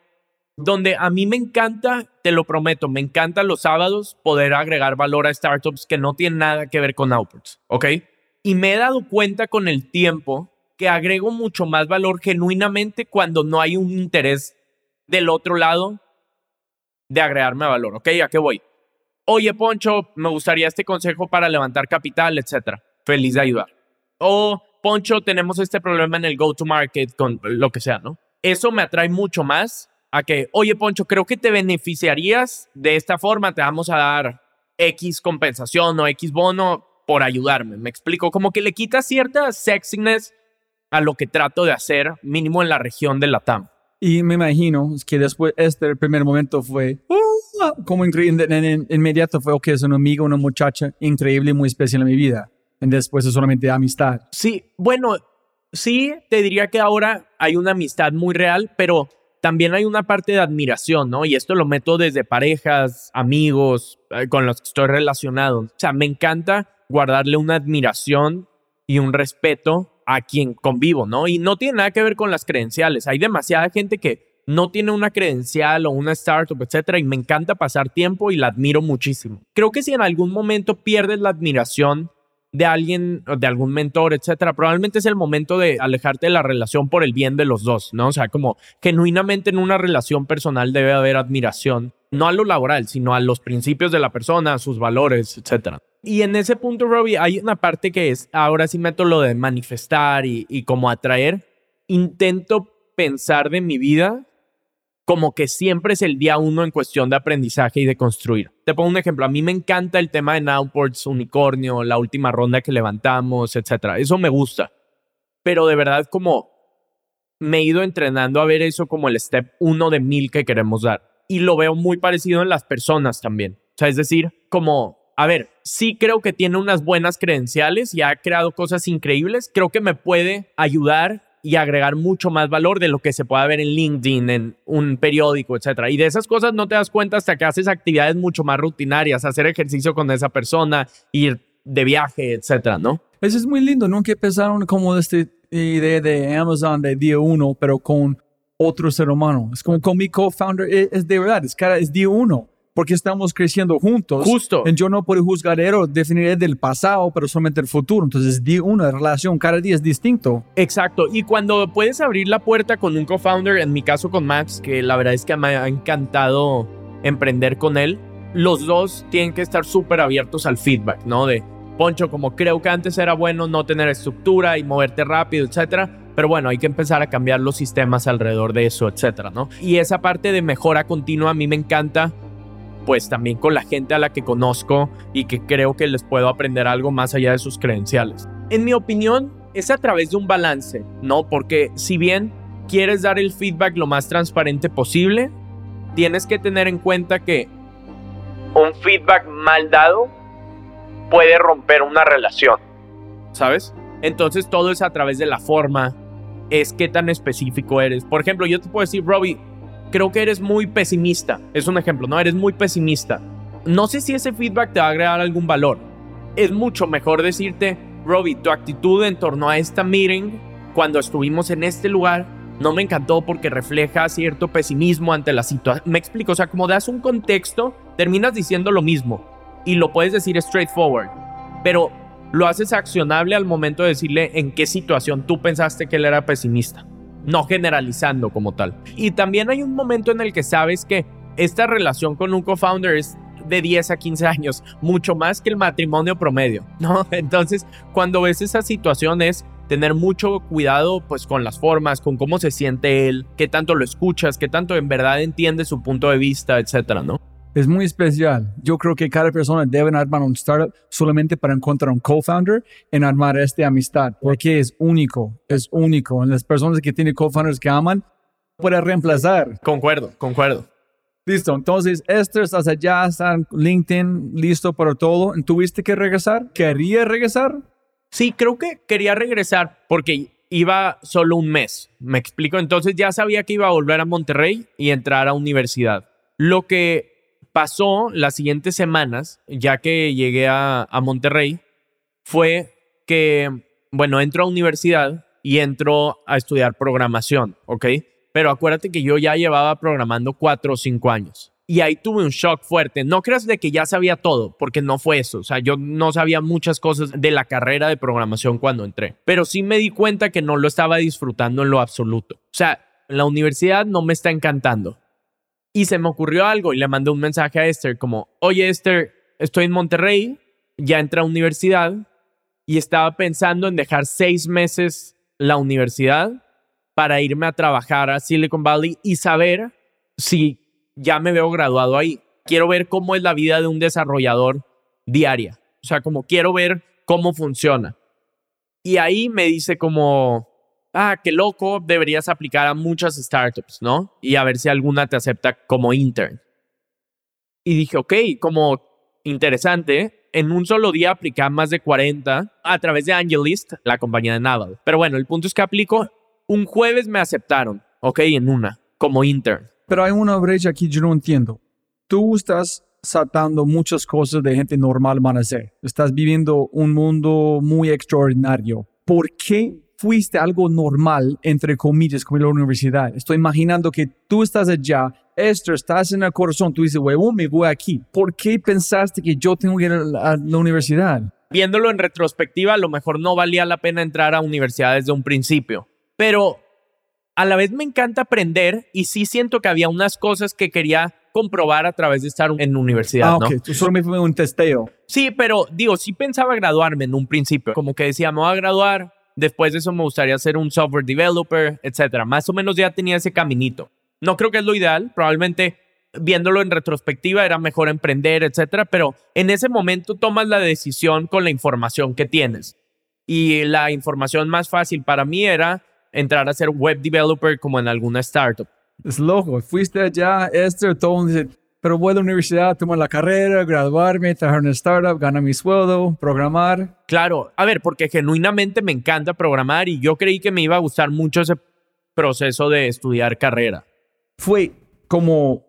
donde a mí me encanta, te lo prometo, me encanta los sábados poder agregar valor a startups que no tienen nada que ver con outputs, ¿ok? Y me he dado cuenta con el tiempo que agrego mucho más valor genuinamente cuando no hay un interés del otro lado de agregarme valor, ¿ok? ¿A qué voy? Oye, Poncho, me gustaría este consejo para levantar capital, etcétera. Feliz de ayudar. O, Poncho, tenemos este problema en el go-to-market con lo que sea, ¿no? Eso me atrae mucho más a que, oye, Poncho, creo que te beneficiarías de esta forma, te vamos a dar X compensación o X bono por ayudarme. Me explico, como que le quita cierta sexiness a lo que trato de hacer, mínimo en la región de la TAM.
Y me imagino que después, este el primer momento fue uh, como increíble, en, inmediato fue, ok, es una amiga, una muchacha increíble, muy especial en mi vida. Y después es solamente amistad.
Sí, bueno, sí, te diría que ahora hay una amistad muy real, pero también hay una parte de admiración, ¿no? Y esto lo meto desde parejas, amigos, eh, con los que estoy relacionado. O sea, me encanta guardarle una admiración y un respeto a quien convivo, ¿no? Y no tiene nada que ver con las credenciales. Hay demasiada gente que no tiene una credencial o una startup, etcétera, y me encanta pasar tiempo y la admiro muchísimo. Creo que si en algún momento pierdes la admiración de alguien, de algún mentor, etcétera, probablemente es el momento de alejarte de la relación por el bien de los dos, ¿no? O sea, como genuinamente en una relación personal debe haber admiración, no a lo laboral, sino a los principios de la persona, sus valores, etcétera. Y en ese punto, Robbie, hay una parte que es, ahora sí meto lo de manifestar y, y como atraer. Intento pensar de mi vida como que siempre es el día uno en cuestión de aprendizaje y de construir. Te pongo un ejemplo, a mí me encanta el tema de Nowports, Unicornio, la última ronda que levantamos, etc. Eso me gusta. Pero de verdad como me he ido entrenando a ver eso como el step uno de mil que queremos dar. Y lo veo muy parecido en las personas también. O sea, es decir, como a ver, sí creo que tiene unas buenas credenciales y ha creado cosas increíbles. Creo que me puede ayudar y agregar mucho más valor de lo que se pueda ver en LinkedIn, en un periódico, etcétera. Y de esas cosas no te das cuenta hasta que haces actividades mucho más rutinarias, hacer ejercicio con esa persona, ir de viaje, etcétera, ¿no?
Eso es muy lindo. Nunca empezaron como esta idea de Amazon de día uno, pero con otro ser humano. Es como con mi co-founder, es, es, de verdad, es, cara, es día uno porque estamos creciendo juntos.
Justo.
Yo no puedo juzgar o definir del pasado, pero solamente el futuro. Entonces, una relación cada día es distinto.
Exacto. Y cuando puedes abrir la puerta con un co-founder, en mi caso con Max, que la verdad es que me ha encantado emprender con él, los dos tienen que estar súper abiertos al feedback, ¿no? De, Poncho, como creo que antes era bueno no tener estructura y moverte rápido, etcétera. Pero bueno, hay que empezar a cambiar los sistemas alrededor de eso, etcétera, ¿no? Y esa parte de mejora continua a mí me encanta pues también con la gente a la que conozco y que creo que les puedo aprender algo más allá de sus credenciales. En mi opinión, es a través de un balance, ¿no? Porque si bien quieres dar el feedback lo más transparente posible, tienes que tener en cuenta que un feedback mal dado puede romper una relación, ¿sabes? Entonces todo es a través de la forma, es qué tan específico eres. Por ejemplo, yo te puedo decir, Robbie, creo que eres muy pesimista. Es un ejemplo, ¿no? Eres muy pesimista. No sé si ese feedback te va a agregar algún valor. Es mucho mejor decirte, Robbie, tu actitud en torno a esta meeting, cuando estuvimos en este lugar, no me encantó porque refleja cierto pesimismo ante la situación. Me explico, o sea, como das un contexto, terminas diciendo lo mismo y lo puedes decir straightforward, pero lo haces accionable al momento de decirle en qué situación tú pensaste que él era pesimista no generalizando como tal. Y también hay un momento en el que sabes que esta relación con un co-founder es de 10 a 15 años, mucho más que el matrimonio promedio, ¿no? <laughs> Entonces, cuando ves esa situación es tener mucho cuidado pues con las formas, con cómo se siente él, qué tanto lo escuchas, qué tanto en verdad entiende su punto de vista, etcétera, ¿no?
Es muy especial. Yo creo que cada persona debe armar un startup solamente para encontrar un co-founder en armar esta amistad, porque es único, es único. En las personas que tienen co-founders que aman, puede reemplazar.
Concuerdo, concuerdo.
Listo, entonces Esther, estás allá, está LinkedIn, listo para todo. ¿Tuviste que regresar? ¿Quería regresar?
Sí, creo que quería regresar porque iba solo un mes. Me explico. Entonces ya sabía que iba a volver a Monterrey y entrar a universidad. Lo que pasó las siguientes semanas, ya que llegué a, Monterrey, fue que, bueno, entro a universidad y entro a estudiar programación, ¿ok? Pero acuérdate que yo ya llevaba programando cuatro o cinco años. Y ahí tuve un shock fuerte. No creas de que ya sabía todo, porque no fue eso. O sea, yo no sabía muchas cosas de la carrera de programación cuando entré. Pero sí me di cuenta que no lo estaba disfrutando en lo absoluto. O sea, la universidad no me está encantando. Y se me ocurrió algo y le mandé un mensaje a Esther como, oye Esther, estoy en Monterrey, ya entré a universidad y estaba pensando en dejar seis meses la universidad para irme a trabajar a Silicon Valley y saber si ya me veo graduado ahí. Quiero ver cómo es la vida de un desarrollador diaria. O sea, como quiero ver cómo funciona. Y ahí me dice como, ah, qué loco, deberías aplicar a muchas startups, ¿no? Y a ver si alguna te acepta como intern. Y dije, ok, como interesante. En un solo día apliqué a más de 40 a través de Angelist, la compañía de Naval. Pero bueno, el punto es que aplico un jueves me aceptaron, ok, en una, como intern.
Pero hay una brecha aquí, yo no entiendo. Tú estás saltando muchas cosas de gente normal van hacer. Estás viviendo un mundo muy extraordinario. ¿Por qué fuiste algo normal, entre comillas, como la universidad? Estoy imaginando que tú estás allá, Esther, estás en el corazón, tú dices, huevón, me voy aquí. ¿Por qué pensaste que yo tengo que ir a la universidad?
Viéndolo en retrospectiva, a lo mejor no valía la pena entrar a universidad desde un principio pero a la vez me encanta aprender y sí siento que había unas cosas que quería comprobar a través de estar en universidad. Ah, ok.
Tú solo me fue un testeo.
Sí, pero digo, sí pensaba graduarme en un principio. Como que decía, me voy a graduar, después de eso me gustaría ser un software developer, etcétera. Más o menos ya tenía ese caminito. No creo que es lo ideal, probablemente viéndolo en retrospectiva era mejor emprender, etcétera, pero en ese momento tomas la decisión con la información que tienes. Y la información más fácil para mí era entrar a ser web developer como en alguna startup.
Es loco, fuiste allá, Esther, todo dice, pero voy a la universidad, tomar la carrera, graduarme, trabajar en una startup, ganar mi sueldo, programar.
Claro, a ver, porque genuinamente me encanta programar y yo creí que me iba a gustar mucho ese proceso de estudiar carrera.
Fue como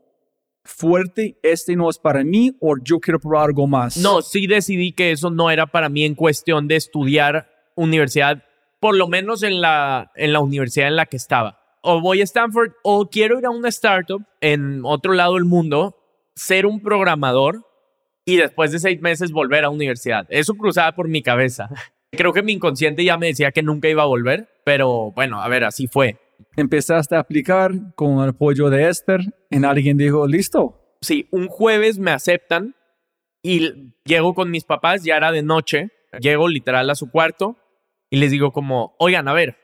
fuerte, este no es para mí o yo quiero probar algo más.
No, sí decidí que eso no era para mí en cuestión de estudiar universidad por lo menos en la, en la universidad en la que estaba. O voy a Stanford o quiero ir a una startup en otro lado del mundo, ser un programador y después de seis meses volver a universidad. Eso cruzaba por mi cabeza. <laughs> Creo que mi inconsciente ya me decía que nunca iba a volver, pero bueno, a ver, así fue.
Empezaste a aplicar con el apoyo de Esther y alguien dijo, listo.
Sí, un jueves me aceptan y llego con mis papás, ya era de noche, llego literal a su cuarto y les digo como, oigan, a ver,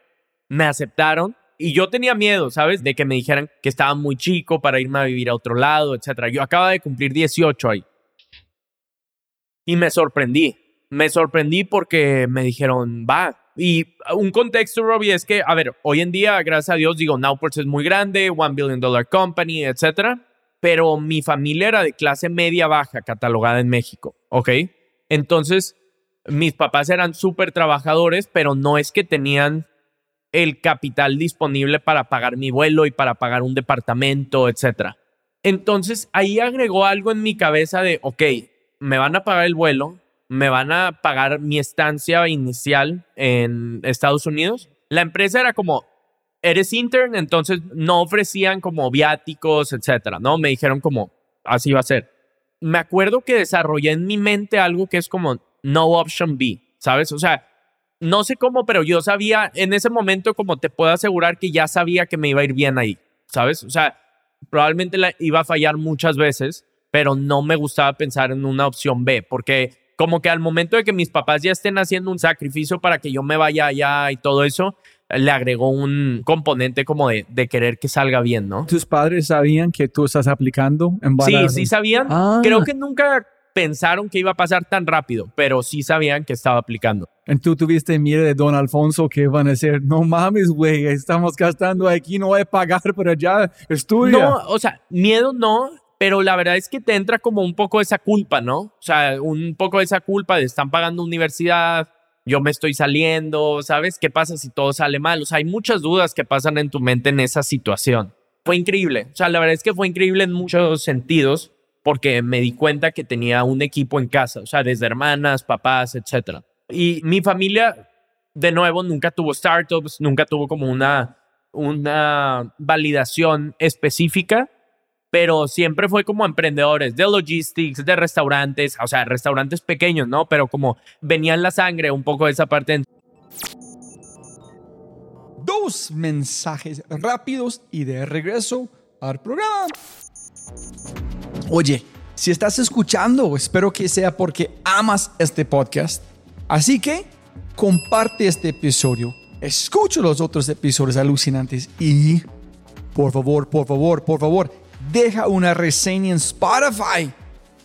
me aceptaron y yo tenía miedo, ¿sabes? De que me dijeran que estaba muy chico para irme a vivir a otro lado, etc. Yo acaba de cumplir 18 ahí. Y me sorprendí. Me sorprendí porque me dijeron, va. Y un contexto, Robbie, es que, a ver, hoy en día, gracias a Dios, digo, Nowports es muy grande, one billion dollar company, etc. Pero mi familia era de clase media baja, catalogada en México, ¿ok? Entonces, mis papás eran súper trabajadores, pero no es que tenían el capital disponible para pagar mi vuelo y para pagar un departamento, etc. Entonces ahí agregó algo en mi cabeza de, ok, me van a pagar el vuelo, me van a pagar mi estancia inicial en Estados Unidos. La empresa era como, eres intern, entonces no ofrecían como viáticos, etc. ¿no? Me dijeron como, así va a ser. Me acuerdo que desarrollé en mi mente algo que es como, no option B, ¿sabes? O sea, no sé cómo, pero yo sabía en ese momento, como te puedo asegurar que ya sabía que me iba a ir bien ahí, ¿sabes? O sea, probablemente la iba a fallar muchas veces, pero no me gustaba pensar en una opción B, porque como que al momento de que mis papás ya estén haciendo un sacrificio para que yo me vaya allá y todo eso, le agregó un componente como de, de querer que salga bien, ¿no?
¿Tus padres sabían que tú estás aplicando en
Sí, sí sabían. Ah. Creo que nunca pensaron que iba a pasar tan rápido, pero sí sabían que estaba aplicando.
Tú tuviste miedo de Don Alfonso que van a decir, no mames, güey, estamos gastando aquí, no voy a pagar, <laughs> pero ya estudia.
No, o sea, miedo no, pero la verdad es que te entra como un poco esa culpa, ¿no? O sea, un poco esa culpa de están pagando universidad, yo me estoy saliendo, ¿sabes? ¿Qué pasa si todo sale mal? O sea, hay muchas dudas que pasan en tu mente en esa situación. Fue increíble, o sea, la verdad es que fue increíble en muchos sentidos porque me di cuenta que tenía un equipo en casa, o sea, desde hermanas, papás, etc. Y mi familia, de nuevo, nunca tuvo startups, nunca tuvo como una, una validación específica, pero siempre fue como emprendedores de logistics, de restaurantes, o sea, restaurantes pequeños, ¿no? Pero como venía en la sangre un poco de esa parte.
Dos mensajes rápidos y de regreso al programa. Oye, si estás escuchando, espero que sea porque amas este podcast. Así que comparte este episodio, escucha los otros episodios alucinantes y, por favor, por favor, por favor, deja una reseña en Spotify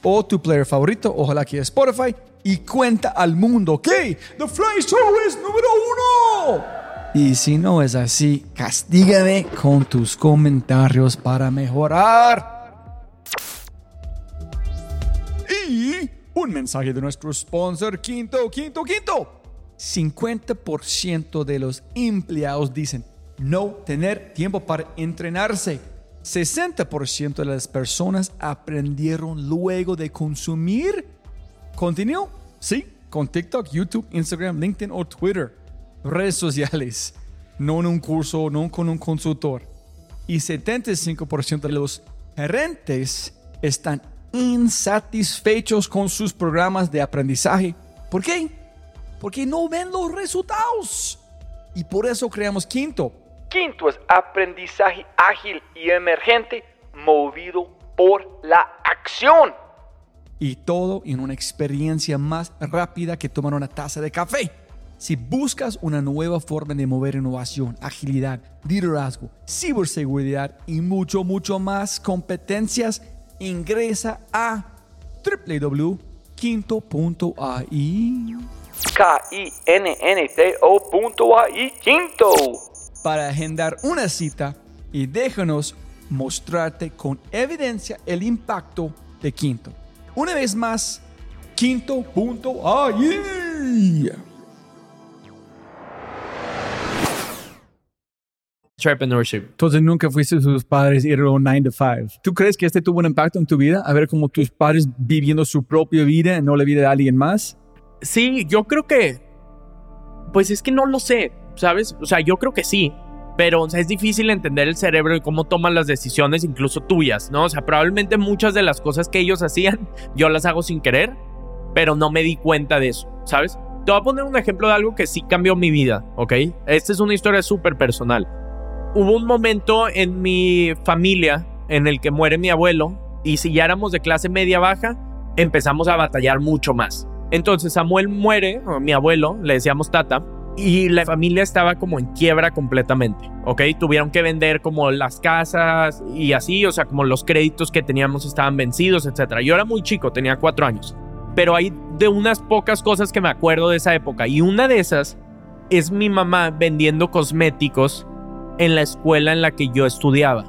o tu player favorito, ojalá que Spotify, y cuenta al mundo que The Fly Show es número uno. Y si no es así, castígame con tus comentarios para mejorar. Un mensaje de nuestro sponsor, Quinto, Quinto, Quinto. 50% de los empleados dicen no tener tiempo para entrenarse. 60% de las personas aprendieron luego de consumir contenido, sí, con TikTok, YouTube, Instagram, LinkedIn o Twitter, redes sociales, no en un curso, no con un consultor. Y 75% de los gerentes están insatisfechos con sus programas de aprendizaje. ¿Por qué? Porque no ven los resultados. Y por eso creamos Quinto. Quinto es aprendizaje ágil y emergente movido por la acción. Y todo en una experiencia más rápida que tomar una taza de café. Si buscas una nueva forma de mover innovación, agilidad, liderazgo, ciberseguridad y mucho, mucho más competencias, ingresa a www.quinto.ai. K-I-N-N-T-O.ai Quinto. Para agendar una cita y déjanos mostrarte con evidencia el impacto de Quinto. Una vez más, quinto.ai.
entrepreneurship.
Entonces nunca fuiste sus padres ir a un 9 to 5. ¿Tú crees que este tuvo un impacto en tu vida? A ver como tus padres viviendo su propia vida, no la vida de alguien más.
Sí, yo creo que, pues es que no lo sé, ¿sabes? O sea, yo creo que sí, pero es difícil entender el cerebro y cómo toman las decisiones, incluso tuyas, ¿no? O sea, probablemente muchas de las cosas que ellos hacían, <laughs> yo las hago sin querer, pero no me di cuenta de eso, ¿sabes? Te voy a poner un ejemplo de algo que sí cambió mi vida, ¿ok? Esta es una historia súper personal hubo un momento en mi familia en el que muere mi abuelo y si ya éramos de clase media baja, empezamos a batallar mucho más. Entonces Samuel muere, mi abuelo, le decíamos tata, y la familia estaba como en quiebra completamente, ¿ok? Tuvieron que vender como las casas y así, o sea, como los créditos que teníamos estaban vencidos, etc. Yo era muy chico, tenía cuatro años, pero hay de unas pocas cosas que me acuerdo de esa época y una de esas es mi mamá vendiendo cosméticos en la escuela en la que yo estudiaba.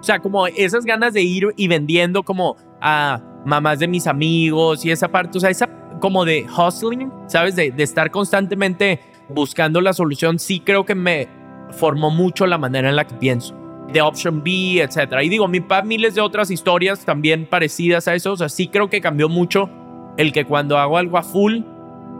O sea, como esas ganas de ir y vendiendo como a mamás de mis amigos y esa parte, o sea, esa como de hustling, ¿sabes? De, de estar constantemente buscando la solución, sí creo que me formó mucho la manera en la que pienso. De Option B, etcétera. Y digo, mi papá, miles de otras historias también parecidas a eso. O sea, sí creo que cambió mucho el que cuando hago algo a full,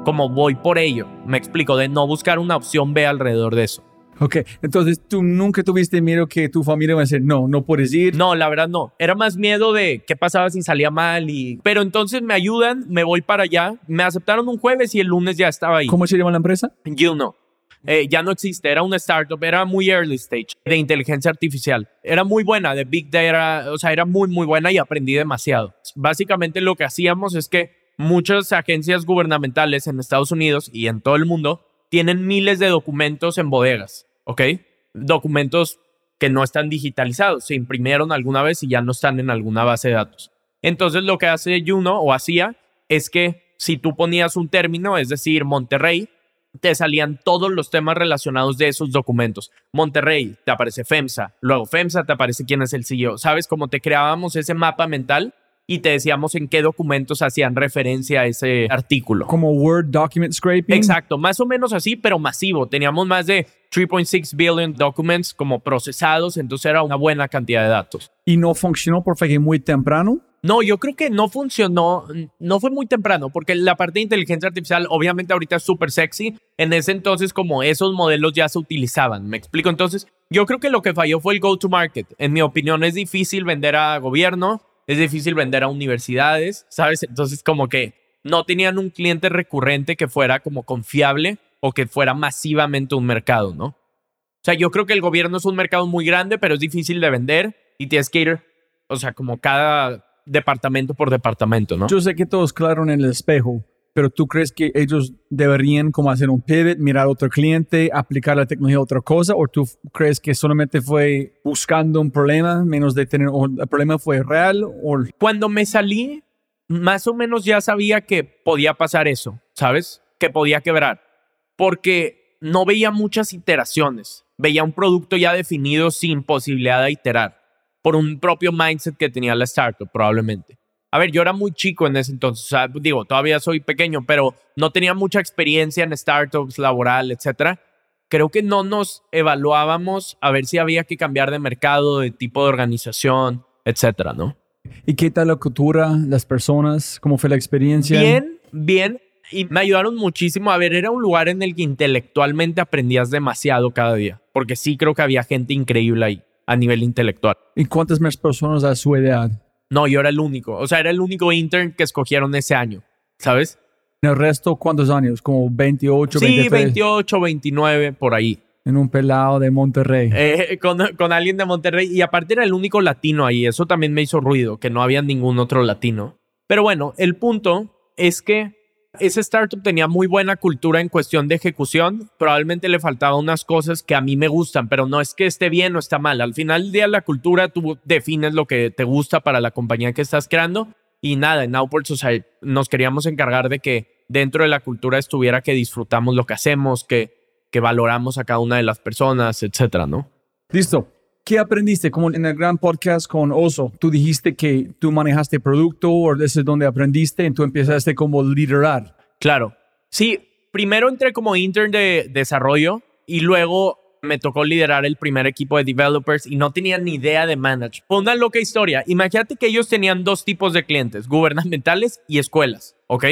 como voy por ello. Me explico, de no buscar una opción B alrededor de eso.
Ok, entonces tú nunca tuviste miedo que tu familia va a decir, no, no puedes ir.
No, la verdad no. Era más miedo de qué pasaba si salía mal y... Pero entonces me ayudan, me voy para allá. Me aceptaron un jueves y el lunes ya estaba ahí.
¿Cómo se llama la empresa?
You know. Eh, ya no existe, era una startup, era muy early stage de inteligencia artificial. Era muy buena, de Big Data, o sea, era muy, muy buena y aprendí demasiado. Básicamente lo que hacíamos es que muchas agencias gubernamentales en Estados Unidos y en todo el mundo tienen miles de documentos en bodegas ¿ok? Documentos que no están digitalizados, se imprimieron alguna vez y ya no están en alguna base de datos. Entonces lo que hace Juno o hacía es que si tú ponías un término, es decir, Monterrey, te salían todos los temas relacionados de esos documentos. Monterrey, te aparece FEMSA, luego FEMSA te aparece quién es el CEO. ¿Sabes cómo te creábamos ese mapa mental? Y te decíamos en qué documentos hacían referencia a ese artículo.
Como Word Document Scraping.
Exacto, más o menos así, pero masivo. Teníamos más de 3.6 billion documents como procesados, entonces era una buena cantidad de datos.
¿Y no funcionó porque fue muy temprano?
No, yo creo que no funcionó, no fue muy temprano, porque la parte de inteligencia artificial obviamente ahorita es súper sexy. En ese entonces como esos modelos ya se utilizaban, ¿me explico? Entonces yo creo que lo que falló fue el go-to-market. En mi opinión es difícil vender a gobierno, es difícil vender a universidades, ¿sabes? Entonces como que no tenían un cliente recurrente que fuera como confiable o que fuera masivamente un mercado, ¿no? O sea, yo creo que el gobierno es un mercado muy grande, pero es difícil de vender y tienes que ir, o sea, como cada departamento por departamento, ¿no?
Yo sé que todos claro en el espejo, pero tú crees que ellos deberían como hacer un pivot, mirar a otro cliente, aplicar la tecnología a otra cosa, o tú crees que solamente fue buscando un problema, menos de tener, o el problema fue real, o...
Cuando me salí, más o menos ya sabía que podía pasar eso, ¿sabes? Que podía quebrar, porque no veía muchas iteraciones, veía un producto ya definido sin posibilidad de iterar por un propio mindset que tenía la startup, probablemente. A ver, yo era muy chico en ese entonces, o sea, digo, todavía soy pequeño, pero no tenía mucha experiencia en startups, laboral, etcétera. Creo que no nos evaluábamos a ver si había que cambiar de mercado, de tipo de organización, etcétera, ¿no?
¿Y qué tal la cultura, las personas? ¿Cómo fue la experiencia?
Bien, bien. Y me ayudaron muchísimo. A ver, era un lugar en el que intelectualmente aprendías demasiado cada día, porque sí creo que había gente increíble ahí a nivel intelectual.
¿Y cuántas más personas a su edad?
No, yo era el único. O sea, era el único intern que escogieron ese año, ¿sabes?
¿En el resto cuántos años? ¿Como 28,
sí, 28, 29, por ahí.
En un pelado de Monterrey.
Eh, con, con, alguien de Monterrey. Y aparte era el único latino ahí. Eso también me hizo ruido, que no había ningún otro latino. Pero bueno, el punto es que ese startup tenía muy buena cultura en cuestión de ejecución. Probablemente le faltaban unas cosas que a mí me gustan, pero no es que esté bien o está mal. Al final del día, la cultura, tú defines lo que te gusta para la compañía que estás creando. Y nada, en Outports, o sea, nos queríamos encargar de que dentro de la cultura estuviera que disfrutamos lo que hacemos, que, que valoramos a cada una de las personas, etcétera, ¿no?
Listo. ¿Qué aprendiste? Como en el gran podcast con Oso, tú dijiste que tú manejaste producto o ese es donde aprendiste y tú empezaste como liderar.
Claro. Sí, primero entré como intern de desarrollo y luego me tocó liderar el primer equipo de developers y no tenía ni idea de manage. Una loca historia. Imagínate que ellos tenían dos tipos de clientes, gubernamentales y escuelas, ¿ok?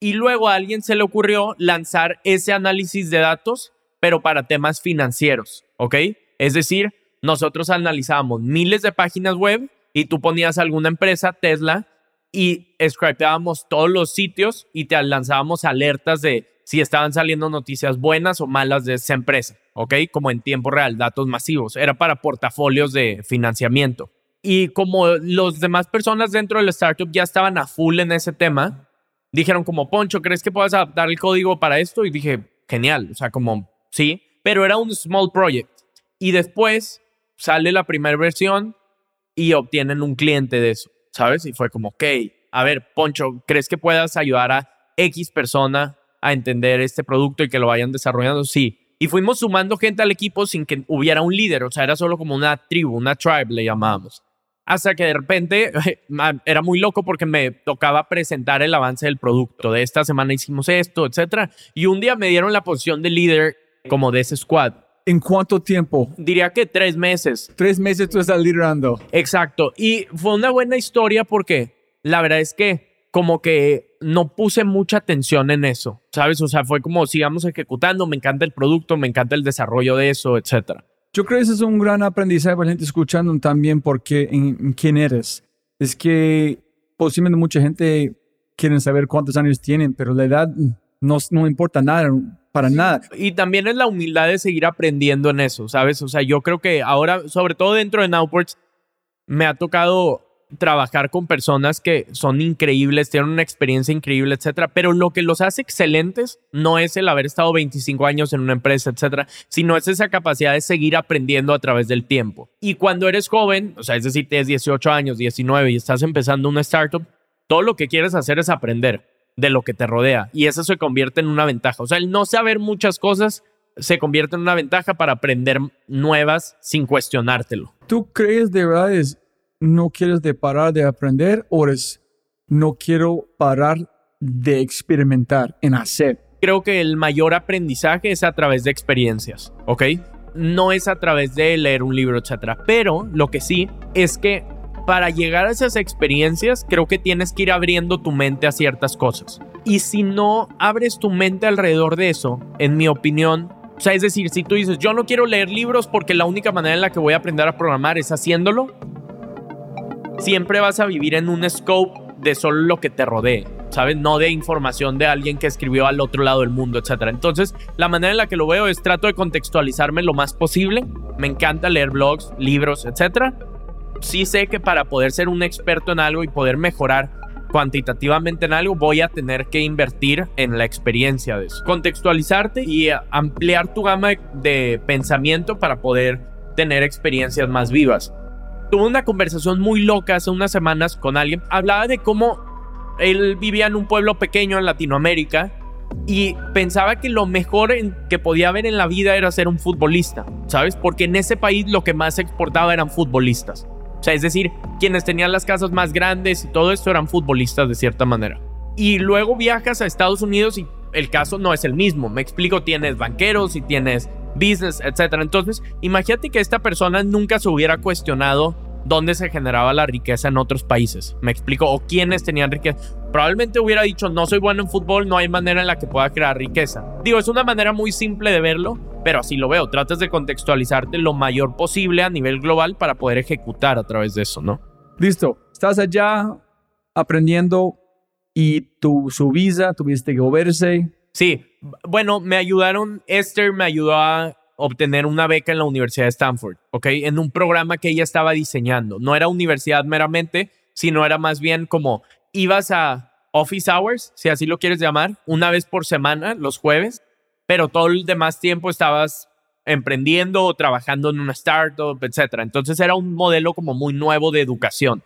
Y luego a alguien se le ocurrió lanzar ese análisis de datos, pero para temas financieros, ¿ok? Es decir, nosotros analizábamos miles de páginas web y tú ponías alguna empresa, Tesla, y scrapeábamos todos los sitios y te lanzábamos alertas de si estaban saliendo noticias buenas o malas de esa empresa, ¿ok? Como en tiempo real, datos masivos. Era para portafolios de financiamiento. Y como los demás personas dentro del startup ya estaban a full en ese tema, dijeron como, Poncho, ¿crees que puedas adaptar el código para esto? Y dije, genial, o sea, como, sí, pero era un small project. Y después sale la primera versión y obtienen un cliente de eso, ¿sabes? Y fue como, ok, a ver, Poncho, ¿crees que puedas ayudar a X persona a entender este producto y que lo vayan desarrollando? Sí. Y fuimos sumando gente al equipo sin que hubiera un líder, o sea, era solo como una tribu, una tribe le llamábamos. Hasta que de repente <laughs> era muy loco porque me tocaba presentar el avance del producto. De esta semana hicimos esto, etcétera. Y un día me dieron la posición de líder como de ese squad.
¿En cuánto tiempo?
Diría que tres meses.
Tres meses tú estás liderando.
Exacto. Y fue una buena historia porque la verdad es que como que no puse mucha atención en eso, ¿sabes? O sea, fue como sigamos ejecutando, me encanta el producto, me encanta el desarrollo de eso, etcétera.
Yo creo que ese es un gran aprendizaje para la gente escuchando también porque en, quién eres. Es que posiblemente mucha gente quiere saber cuántos años tienen, pero la edad no, no importa nada para nada.
Y también es la humildad de seguir aprendiendo en eso, ¿sabes? O sea, yo creo que ahora, sobre todo dentro de Nowports, me ha tocado trabajar con personas que son increíbles, tienen una experiencia increíble, etcétera. Pero lo que los hace excelentes no es el haber estado 25 años en una empresa, etcétera, sino es esa capacidad de seguir aprendiendo a través del tiempo. Y cuando eres joven, o sea, es decir, tienes 18 años, 19 y estás empezando una startup, todo lo que quieres hacer es aprender de lo que te rodea y eso se convierte en una ventaja. O sea, el no saber muchas cosas se convierte en una ventaja para aprender nuevas sin cuestionártelo.
¿Tú crees de verdad es no quieres de parar de aprender o es no quiero parar de experimentar en hacer?
Creo que el mayor aprendizaje es a través de experiencias, ¿ok? No es a través de leer un libro, etcétera. Pero lo que sí es que para llegar a esas experiencias, creo que tienes que ir abriendo tu mente a ciertas cosas. Y si no abres tu mente alrededor de eso, en mi opinión, o sea, es decir, si tú dices, yo no quiero leer libros porque la única manera en la que voy a aprender a programar es haciéndolo, siempre vas a vivir en un scope de solo lo que te rodee, ¿sabes? No de información de alguien que escribió al otro lado del mundo, etc. Entonces, la manera en la que lo veo es trato de contextualizarme lo más posible. Me encanta leer blogs, libros, etc. Sí sé que para poder ser un experto en algo y poder mejorar cuantitativamente en algo, voy a tener que invertir en la experiencia de eso. Contextualizarte y ampliar tu gama de pensamiento para poder tener experiencias más vivas. Tuve una conversación muy loca hace unas semanas con alguien. Hablaba de cómo él vivía en un pueblo pequeño en Latinoamérica y pensaba que lo mejor que podía haber en la vida era ser un futbolista, ¿sabes? Porque en ese país lo que más exportaba eran futbolistas. O sea, es decir, quienes tenían las casas más grandes y todo esto eran futbolistas de cierta manera. Y luego viajas a Estados Unidos y el caso no es el mismo. Me explico, tienes banqueros y tienes business, etc. Entonces, imagínate que esta persona nunca se hubiera cuestionado dónde se generaba la riqueza en otros países. Me explico, o quiénes tenían riqueza. Probablemente hubiera dicho, no soy bueno en fútbol, no hay manera en la que pueda crear riqueza. Digo, es una manera muy simple de verlo, pero así lo veo. Tratas de contextualizarte lo mayor posible a nivel global para poder ejecutar a través de eso, ¿no?
Listo. Estás allá aprendiendo y tu, su visa, tuviste que moverse.
Sí. Bueno, me ayudaron, Esther me ayudó a obtener una beca en la Universidad de Stanford, ¿ok? En un programa que ella estaba diseñando. No era universidad meramente, sino era más bien como ibas a office hours, si así lo quieres llamar, una vez por semana, los jueves, pero todo el demás tiempo estabas emprendiendo o trabajando en una startup, etc. Entonces era un modelo como muy nuevo de educación.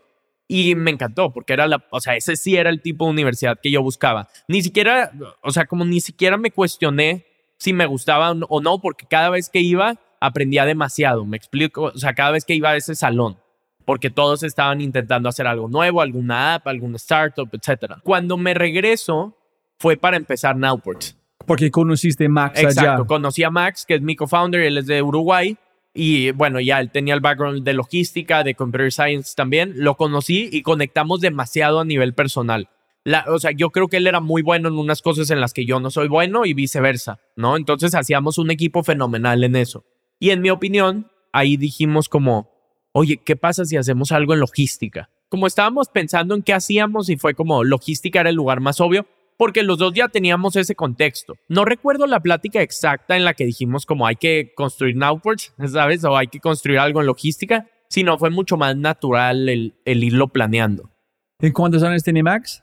Y me encantó porque era la, o sea, ese sí era el tipo de universidad que yo buscaba. Ni siquiera, o sea, como ni siquiera me cuestioné si me gustaba o no, porque cada vez que iba aprendía demasiado, me explico, o sea, cada vez que iba a ese salón, porque todos estaban intentando hacer algo nuevo, alguna app, alguna startup, etc. Cuando me regreso fue para empezar Nowports.
Porque conociste a Max
Exacto, conocí a Max, que es mi co-founder, él es de Uruguay. Y bueno, ya él tenía el background de logística, de computer science también. Lo conocí y conectamos demasiado a nivel personal. La, o sea, yo creo que él era muy bueno en unas cosas en las que yo no soy bueno y viceversa, ¿no? Entonces hacíamos un equipo fenomenal en eso. Y en mi opinión, ahí dijimos como, oye, ¿qué pasa si hacemos algo en logística? Como estábamos pensando en qué hacíamos y fue como logística era el lugar más obvio, porque los dos ya teníamos ese contexto. No recuerdo la plática exacta en la que dijimos como hay que construir Nowports, <laughs> ¿sabes? O hay que construir algo en logística, sino fue mucho más natural el, el irlo planeando.
¿En cuántos años tiene Max?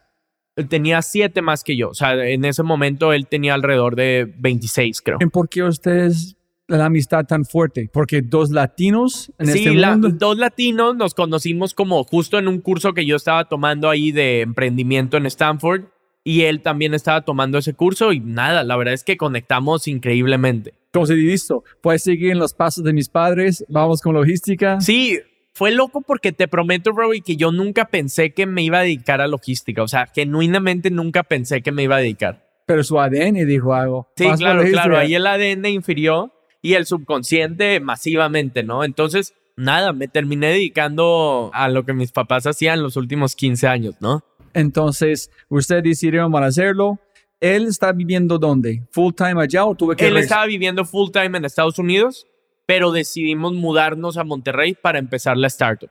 Él tenía siete más que yo. O sea, en ese momento él tenía alrededor de 26, creo.
¿Y por qué ustedes la amistad tan fuerte? Porque dos latinos en
sí,
este mundo.
dos latinos nos conocimos como justo en un curso que yo estaba tomando ahí de emprendimiento en Stanford y él también estaba tomando ese curso y nada, la verdad es que conectamos increíblemente.
¿Cómo se listo? ¿Puedes seguir en los pasos de mis padres? Vamos con logística.
Sí, fue loco porque te prometo, Robbie, que yo nunca pensé que me iba a dedicar a logística. O sea, genuinamente nunca pensé que me iba a dedicar.
Pero su ADN dijo algo.
Sí, claro, claro. Ahí el ADN infirió y el subconsciente masivamente, ¿no? Entonces, nada, me terminé dedicando a lo que mis papás hacían los últimos 15 años, ¿no?
Entonces, ustedes decidieron para hacerlo. ¿Él está viviendo dónde? ¿Full time allá o tuve que
Él estaba viviendo full time en Estados Unidos, pero decidimos mudarnos a Monterrey para empezar la startup.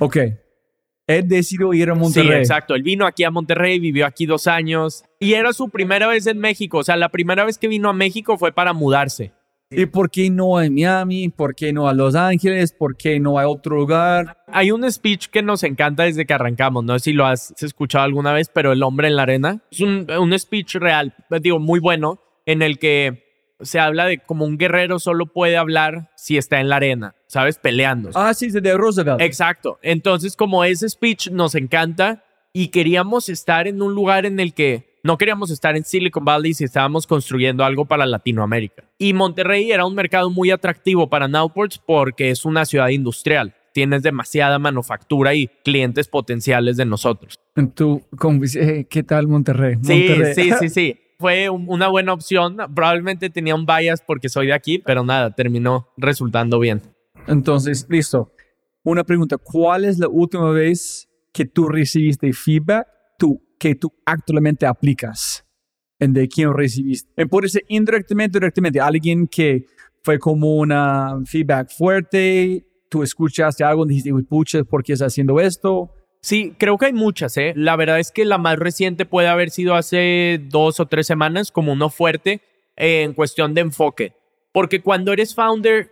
Ok. Él decidió ir a Monterrey.
Sí, exacto. Él vino aquí a Monterrey, vivió aquí dos años y era su primera vez en México. O sea, la primera vez que vino a México fue para mudarse.
¿Y por qué no en Miami? ¿Por qué no a Los Ángeles? ¿Por qué no a otro lugar?
Hay un speech que nos encanta desde que arrancamos, no sé si lo has escuchado alguna vez, pero El hombre en la arena es un, un speech real, digo, muy bueno, en el que se habla de como un guerrero solo puede hablar si está en la arena, ¿sabes? Peleando.
Ah, sí, de Roosevelt.
Exacto. Entonces, como ese speech nos encanta y queríamos estar en un lugar en el que no queríamos estar en Silicon Valley si estábamos construyendo algo para Latinoamérica. Y Monterrey era un mercado muy atractivo para Nowports porque es una ciudad industrial. Tienes demasiada manufactura y clientes potenciales de nosotros.
¿Tú, ¿Qué tal Monterrey?
Sí, sí, sí, <laughs> sí. Fue una buena opción. Probablemente tenía un bias porque soy de aquí, pero nada, terminó resultando bien.
Entonces, listo. Una pregunta. ¿Cuál es la última vez que tú recibiste feedback? Tú que tú actualmente aplicas en de quién recibiste. Puede ser indirectamente o directamente. Alguien que fue como una feedback fuerte, tú escuchaste algo y dijiste, pucha, ¿por qué estás haciendo esto?
Sí, creo que hay muchas, ¿eh? La verdad es que la más reciente puede haber sido hace dos o tres semanas, como uno fuerte en cuestión de enfoque. Porque cuando eres founder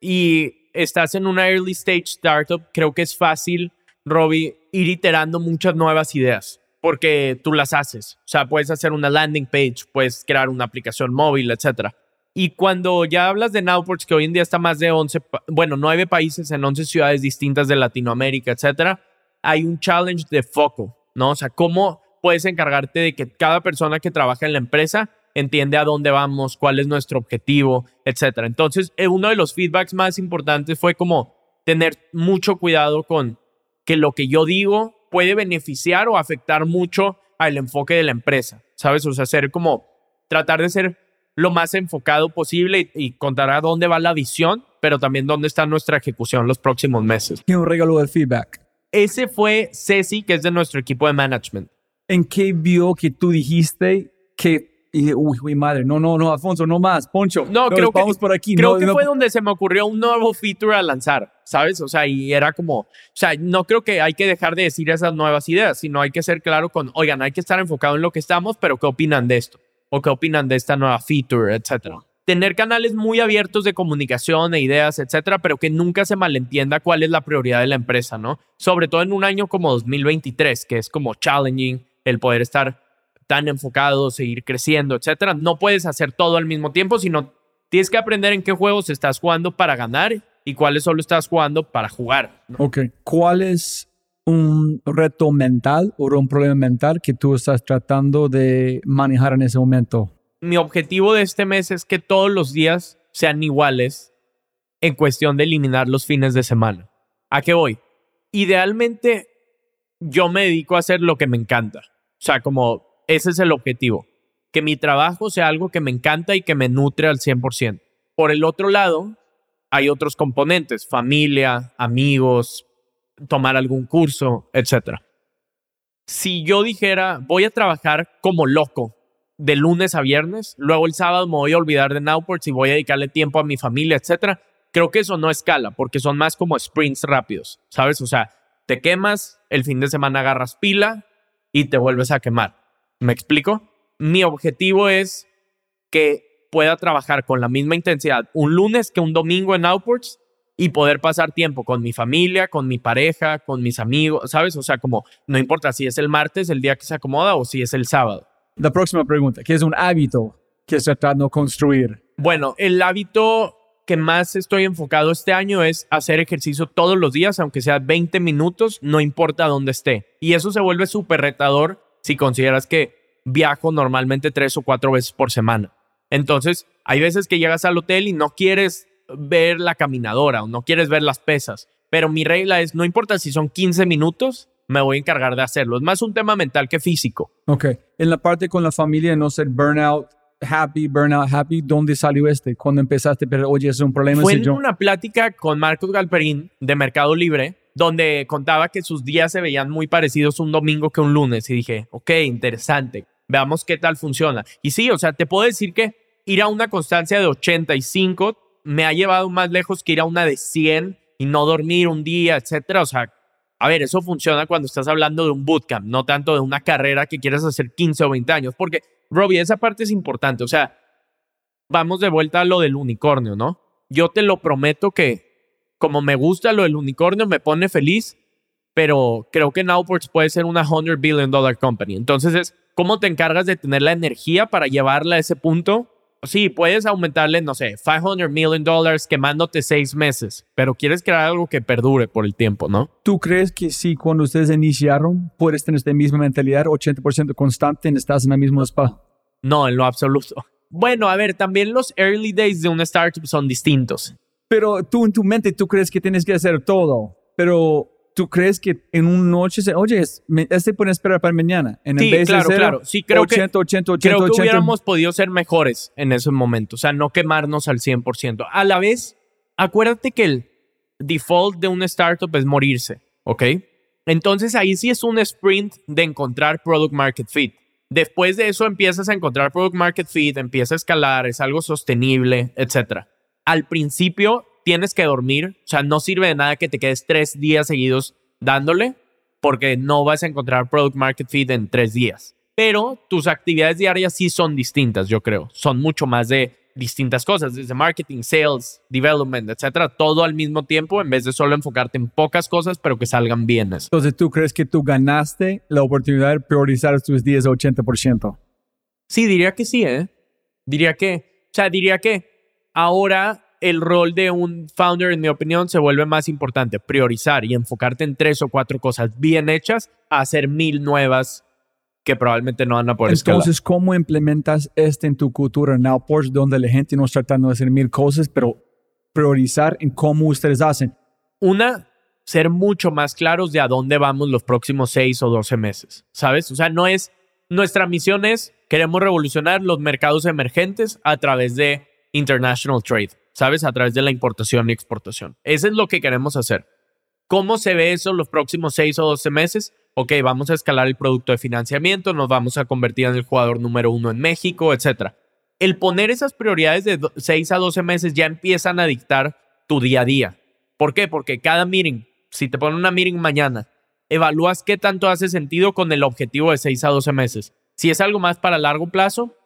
y estás en una early stage startup, creo que es fácil, Robbie, ir iterando muchas nuevas ideas porque tú las haces. O sea, puedes hacer una landing page, puedes crear una aplicación móvil, etc. Y cuando ya hablas de Nowports, que hoy en día está más de 11, bueno, 9 países en 11 ciudades distintas de Latinoamérica, etc., hay un challenge de foco, ¿no? O sea, ¿cómo puedes encargarte de que cada persona que trabaja en la empresa entiende a dónde vamos, cuál es nuestro objetivo, etcétera. Entonces, eh, uno de los feedbacks más importantes fue como tener mucho cuidado con que lo que yo digo puede beneficiar o afectar mucho al enfoque de la empresa, ¿sabes? O sea, ser como tratar de ser lo más enfocado posible y, contar a dónde va la visión, pero también dónde está nuestra ejecución los próximos meses.
¿Qué un regalo del feedback?
Ese fue Ceci, que es de nuestro equipo de management.
¿En qué vio que tú dijiste que y uy, uy, madre, no, no, no, Alfonso, no más, Poncho.
No, creo que, por aquí. Creo que fue donde se me ocurrió un nuevo feature a lanzar, ¿sabes? O sea, y era como, o sea, no creo que hay que dejar de decir esas nuevas ideas, sino hay que ser claro con, oigan, hay que estar enfocado en lo que estamos, pero ¿qué opinan de esto? ¿O qué opinan de esta nueva feature, etcétera? Tener canales muy abiertos de comunicación e ideas, etcétera, pero que nunca se malentienda cuál es la prioridad de la empresa, ¿no? Sobre todo en un año como 2023, que es como challenging el poder estar tan enfocado, seguir creciendo, etcétera. No puedes hacer todo al mismo tiempo, sino tienes que aprender en qué juegos estás jugando para ganar y cuáles solo estás jugando para jugar.
Ok. ¿Cuál es un reto mental o un problema mental que tú estás tratando de manejar en ese momento?
Mi objetivo de este mes es que todos los días sean iguales en cuestión de eliminar los fines de semana. ¿A qué voy? Idealmente, yo me dedico a hacer lo que me encanta. O sea, como ese es el objetivo, que mi trabajo sea algo que me encanta y que me nutre al 100%. Por el otro lado, hay otros componentes, familia, amigos, tomar algún curso, etc. Si yo dijera, voy a trabajar como loco de lunes a viernes, luego el sábado me voy a olvidar de Nowports y voy a dedicarle tiempo a mi familia, etc. Creo que eso no escala porque son más como sprints rápidos, ¿sabes? O sea, te quemas, el fin de semana agarras pila y te vuelves a quemar. ¿Me explico? Mi objetivo es que pueda trabajar con la misma intensidad un lunes que un domingo en Outports y poder pasar tiempo con mi familia, con mi pareja, con mis amigos, ¿sabes? O sea, como no importa si es el martes, el día que se acomoda, o si es el sábado.
La próxima pregunta, ¿qué es un hábito que está tratando de construir?
Bueno, el hábito que más estoy enfocado este año es hacer ejercicio todos los días, aunque sea 20 minutos, no importa dónde esté. Y eso se vuelve súper retador si consideras que viajo normalmente tres o cuatro veces por semana. Entonces, hay veces que llegas al hotel y no quieres ver la caminadora o no quieres ver las pesas, pero mi regla es, no importa si son 15 minutos, me voy a encargar de hacerlo. Es más un tema mental que físico.
Ok. En la parte con la familia, no ser burnout, happy, burnout, happy, ¿dónde salió este? Cuando empezaste, pero oye, es un problema.
Fue en una plática con Marcos Galperín de Mercado Libre donde contaba que sus días se veían muy parecidos un domingo que un lunes y dije, ok, interesante, veamos qué tal funciona. Y sí, o sea, te puedo decir que ir a una constancia de 85 me ha llevado más lejos que ir a una de 100 y no dormir un día, etcétera. O sea, a ver, eso funciona cuando estás hablando de un bootcamp, no tanto de una carrera que quieres hacer 15 o 20 años, porque, Robbie, esa parte es importante. O sea, vamos de vuelta a lo del unicornio, ¿no? Yo te lo prometo que como me gusta lo del unicornio, me pone feliz, pero creo que Nowports puede ser una 100 billion dollar company. Entonces es, ¿cómo te encargas de tener la energía para llevarla a ese punto? Sí, puedes aumentarle, no sé, 500 million dollars quemándote seis meses, pero quieres crear algo que perdure por el tiempo, ¿no?
¿Tú crees que si cuando ustedes iniciaron puedes tener esta misma mentalidad, 80% constante, estás en la misma spa?
No, en lo absoluto. Bueno, a ver, también los early days de una startup son distintos.
Pero tú en tu mente, tú crees que tienes que hacer todo, pero tú crees que en una noche, oye, este puede esperar para mañana. En
sí,
vez
claro,
de
claro. Sí, creo
80,
que,
80, 80,
creo que
80.
hubiéramos podido ser mejores en ese momento. O sea, no quemarnos al 100%. A la vez, acuérdate que el default de una startup es morirse, ¿ok? Entonces ahí sí es un sprint de encontrar product market fit. Después de eso empiezas a encontrar product market fit, empieza a escalar, es algo sostenible, etc. Al principio tienes que dormir, o sea, no sirve de nada que te quedes tres días seguidos dándole, porque no vas a encontrar product market fit en tres días. Pero tus actividades diarias sí son distintas, yo creo. Son mucho más de distintas cosas, desde marketing, sales, development, etcétera, todo al mismo tiempo en vez de solo enfocarte en pocas cosas, pero que salgan bien.
Entonces, ¿tú crees que tú ganaste la oportunidad de priorizar tus días 80%?
Sí, diría que sí, ¿eh? Diría que, o sea, diría que ahora el rol de un founder, en mi opinión, se vuelve más importante. Priorizar y enfocarte en tres o cuatro cosas bien hechas a hacer mil nuevas que probablemente no van a poder
Entonces,
escalar.
¿cómo implementas esto en tu cultura Now Porsche, donde la gente no está tratando de hacer mil cosas, pero priorizar en cómo ustedes hacen?
Una, ser mucho más claros de a dónde vamos los próximos seis o doce meses, ¿sabes? O sea, no es, nuestra misión es, queremos revolucionar los mercados emergentes a través de international trade. ¿Sabes? A través de la importación y exportación. Eso es lo que queremos hacer. ¿Cómo se ve eso los próximos 6 o 12 meses? Ok, vamos a escalar el producto de financiamiento, nos vamos a convertir en el jugador número uno en México, etc. El poner esas prioridades de 6 a 12 meses ya empiezan a dictar tu día a día. ¿Por qué? Porque cada meeting, si te ponen una meeting mañana, evalúas qué tanto hace sentido con el objetivo de 6 a 12 meses. Si es algo más para largo plazo,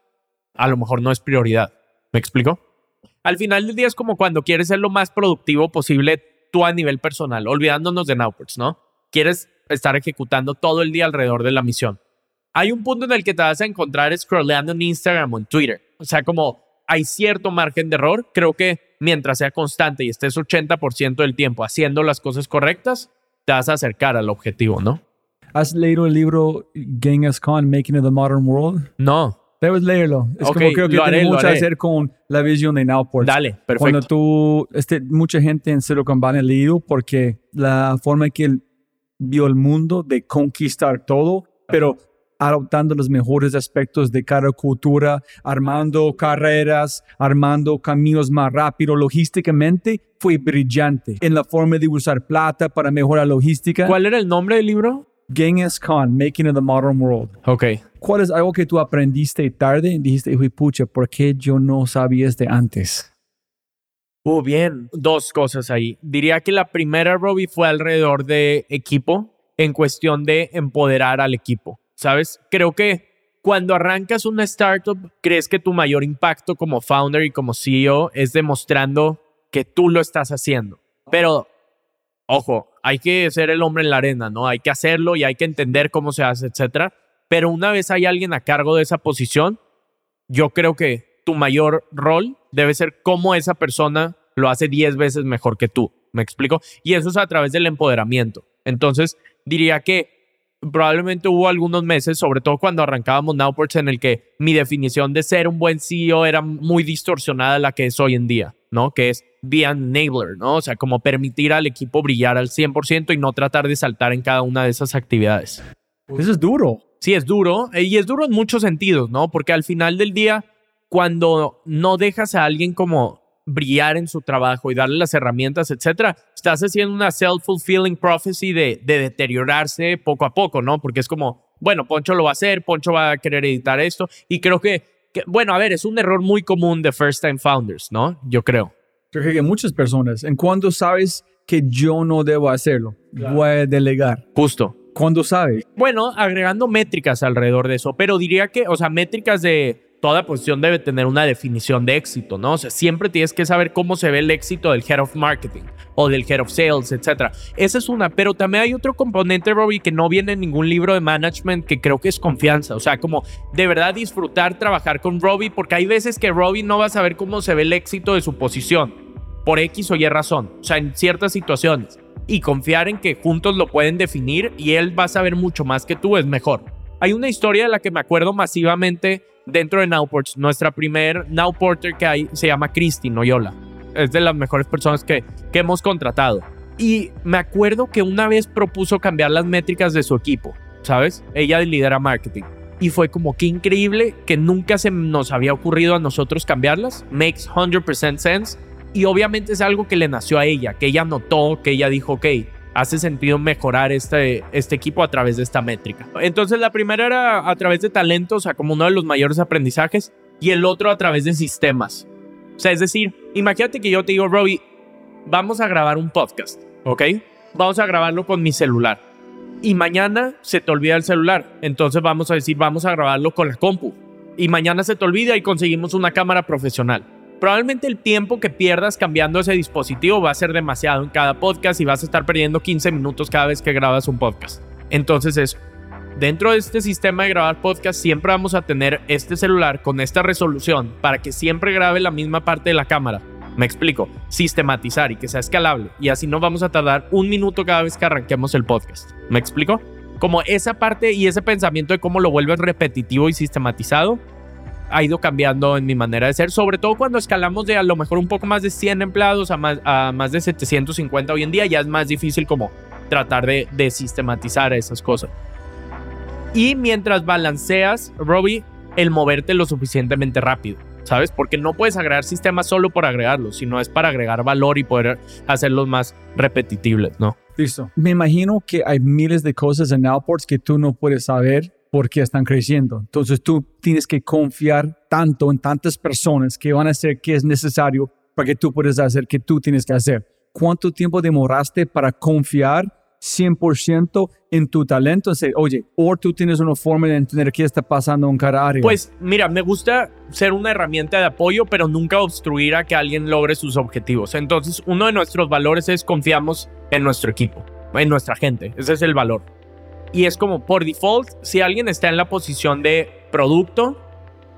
a lo mejor no es prioridad. ¿Me explico? Al final del día es como cuando quieres ser lo más productivo posible tú a nivel personal, olvidándonos de Nowports, ¿no? Quieres estar ejecutando todo el día alrededor de la misión. Hay un punto en el que te vas a encontrar scrolleando en Instagram o en Twitter. O sea, como hay cierto margen de error, creo que mientras sea constante y estés 80% del tiempo haciendo las cosas correctas, te vas a acercar al objetivo, ¿no?
¿Has leído el libro Genghis Khan, Making of the Modern World?
No.
Debes leerlo. Es
Ok,
como creo que
haré,
tiene mucho que hacer con la visión de Nowport.
Dale, perfecto.
Cuando tú, este, mucha gente en Silicon Valley ha leído porque la forma en que él vio el mundo de conquistar todo, pero adoptando los mejores aspectos de cada cultura, armando carreras, armando caminos más rápido logísticamente, fue brillante en la forma de usar plata para mejorar logística.
¿Cuál era el nombre del libro?
Genghis Khan, Making of the Modern World.
Ok.
¿Cuál es algo que tú aprendiste tarde y dijiste, "Uy, pucha, ¿por qué yo no sabía este antes?
Uh, bien. Dos cosas ahí. Diría que la primera, Robbie, fue alrededor de equipo, en cuestión de empoderar al equipo. ¿Sabes? Creo que cuando arrancas una startup, crees que tu mayor impacto como founder y como CEO es demostrando que tú lo estás haciendo. Pero, ojo, hay que ser el hombre en la arena, ¿no? Hay que hacerlo y hay que entender cómo se hace, etcétera. Pero una vez hay alguien a cargo de esa posición, yo creo que tu mayor rol debe ser cómo esa persona lo hace 10 veces mejor que tú. ¿Me explico? Y eso es a través del empoderamiento. Entonces, diría que probablemente hubo algunos meses, sobre todo cuando arrancábamos Nowports, en el que mi definición de ser un buen CEO era muy distorsionada a la que es hoy en día, ¿no? Que es be an enabler, ¿no? O sea, como permitir al equipo brillar al 100% y no tratar de saltar en cada una de esas actividades.
Eso es duro.
Sí, es duro eh, y es duro en muchos sentidos, ¿no? Porque al final del día, cuando no dejas a alguien como brillar en su trabajo y darle las herramientas, etcétera, estás haciendo una self-fulfilling prophecy de, de deteriorarse poco a poco, ¿no? Porque es como, bueno, Poncho lo va a hacer, Poncho va a querer editar esto y creo que, que bueno, a ver, es un error muy común de first time founders, ¿no? Yo creo.
Creo que muchas personas, en cuando sabes que yo no debo hacerlo, voy a delegar.
Justo.
¿Cuándo sabes?
Bueno, agregando métricas alrededor de eso, pero diría que, o sea, métricas de toda posición debe tener una definición de éxito, ¿no? O sea, siempre tienes que saber cómo se ve el éxito del Head of Marketing o del Head of Sales, etc. Esa es una, pero también hay otro componente, Robbie, que no viene en ningún libro de management que creo que es confianza. O sea, como de verdad disfrutar trabajar con Robbie, porque hay veces que Robbie no va a saber cómo se ve el éxito de su posición, por X o Y razón, o sea, en ciertas situaciones. Y confiar en que juntos lo pueden definir y él va a saber mucho más que tú es mejor. Hay una historia de la que me acuerdo masivamente dentro de Nowports. Nuestra primer Nowporter que hay se llama Christy Noyola. Es de las mejores personas que, que hemos contratado. Y me acuerdo que una vez propuso cambiar las métricas de su equipo, ¿sabes? Ella lidera marketing. Y fue como que increíble que nunca se nos había ocurrido a nosotros cambiarlas. Makes 100% sense. Y obviamente es algo que le nació a ella, que ella notó, que ella dijo, ok, hace sentido mejorar este, este equipo a través de esta métrica. Entonces la primera era a través de talentos, o sea, como uno de los mayores aprendizajes, y el otro a través de sistemas. O sea, es decir, imagínate que yo te digo, Robbie, vamos a grabar un podcast, ¿ok? Vamos a grabarlo con mi celular. Y mañana se te olvida el celular. Entonces vamos a decir, vamos a grabarlo con la compu. Y mañana se te olvida y conseguimos una cámara profesional probablemente el tiempo que pierdas cambiando ese dispositivo va a ser demasiado en cada podcast y vas a estar perdiendo 15 minutos cada vez que grabas un podcast. Entonces es, dentro de este sistema de grabar podcast siempre vamos a tener este celular con esta resolución para que siempre grabe la misma parte de la cámara. Me explico, sistematizar y que sea escalable y así no vamos a tardar un minuto cada vez que arranquemos el podcast. ¿Me explico? Como esa parte y ese pensamiento de cómo lo vuelves repetitivo y sistematizado ha ido cambiando en mi manera de ser, sobre todo cuando escalamos de a lo mejor un poco más de 100 empleados a más, a más de 750 hoy en día, ya es más difícil como tratar de, de sistematizar esas cosas. Y mientras balanceas, Robbie, el moverte lo suficientemente rápido, ¿sabes? Porque no puedes agregar sistemas solo por agregarlos, sino es para agregar valor y poder hacerlos más repetibles, ¿no?
Listo. Me imagino que hay miles de cosas en Nowports que tú no puedes saber porque están creciendo. Entonces tú tienes que confiar tanto en tantas personas que van a hacer que es necesario para que tú puedas hacer que tú tienes que hacer. ¿Cuánto tiempo demoraste para confiar 100% en tu talento? oye, o tú tienes una forma de entender qué está pasando en cada área.
Pues mira, me gusta ser una herramienta de apoyo, pero nunca obstruir a que alguien logre sus objetivos. Entonces, uno de nuestros valores es confiamos en nuestro equipo, en nuestra gente. Ese es el valor. Y es como por default, si alguien está en la posición de producto,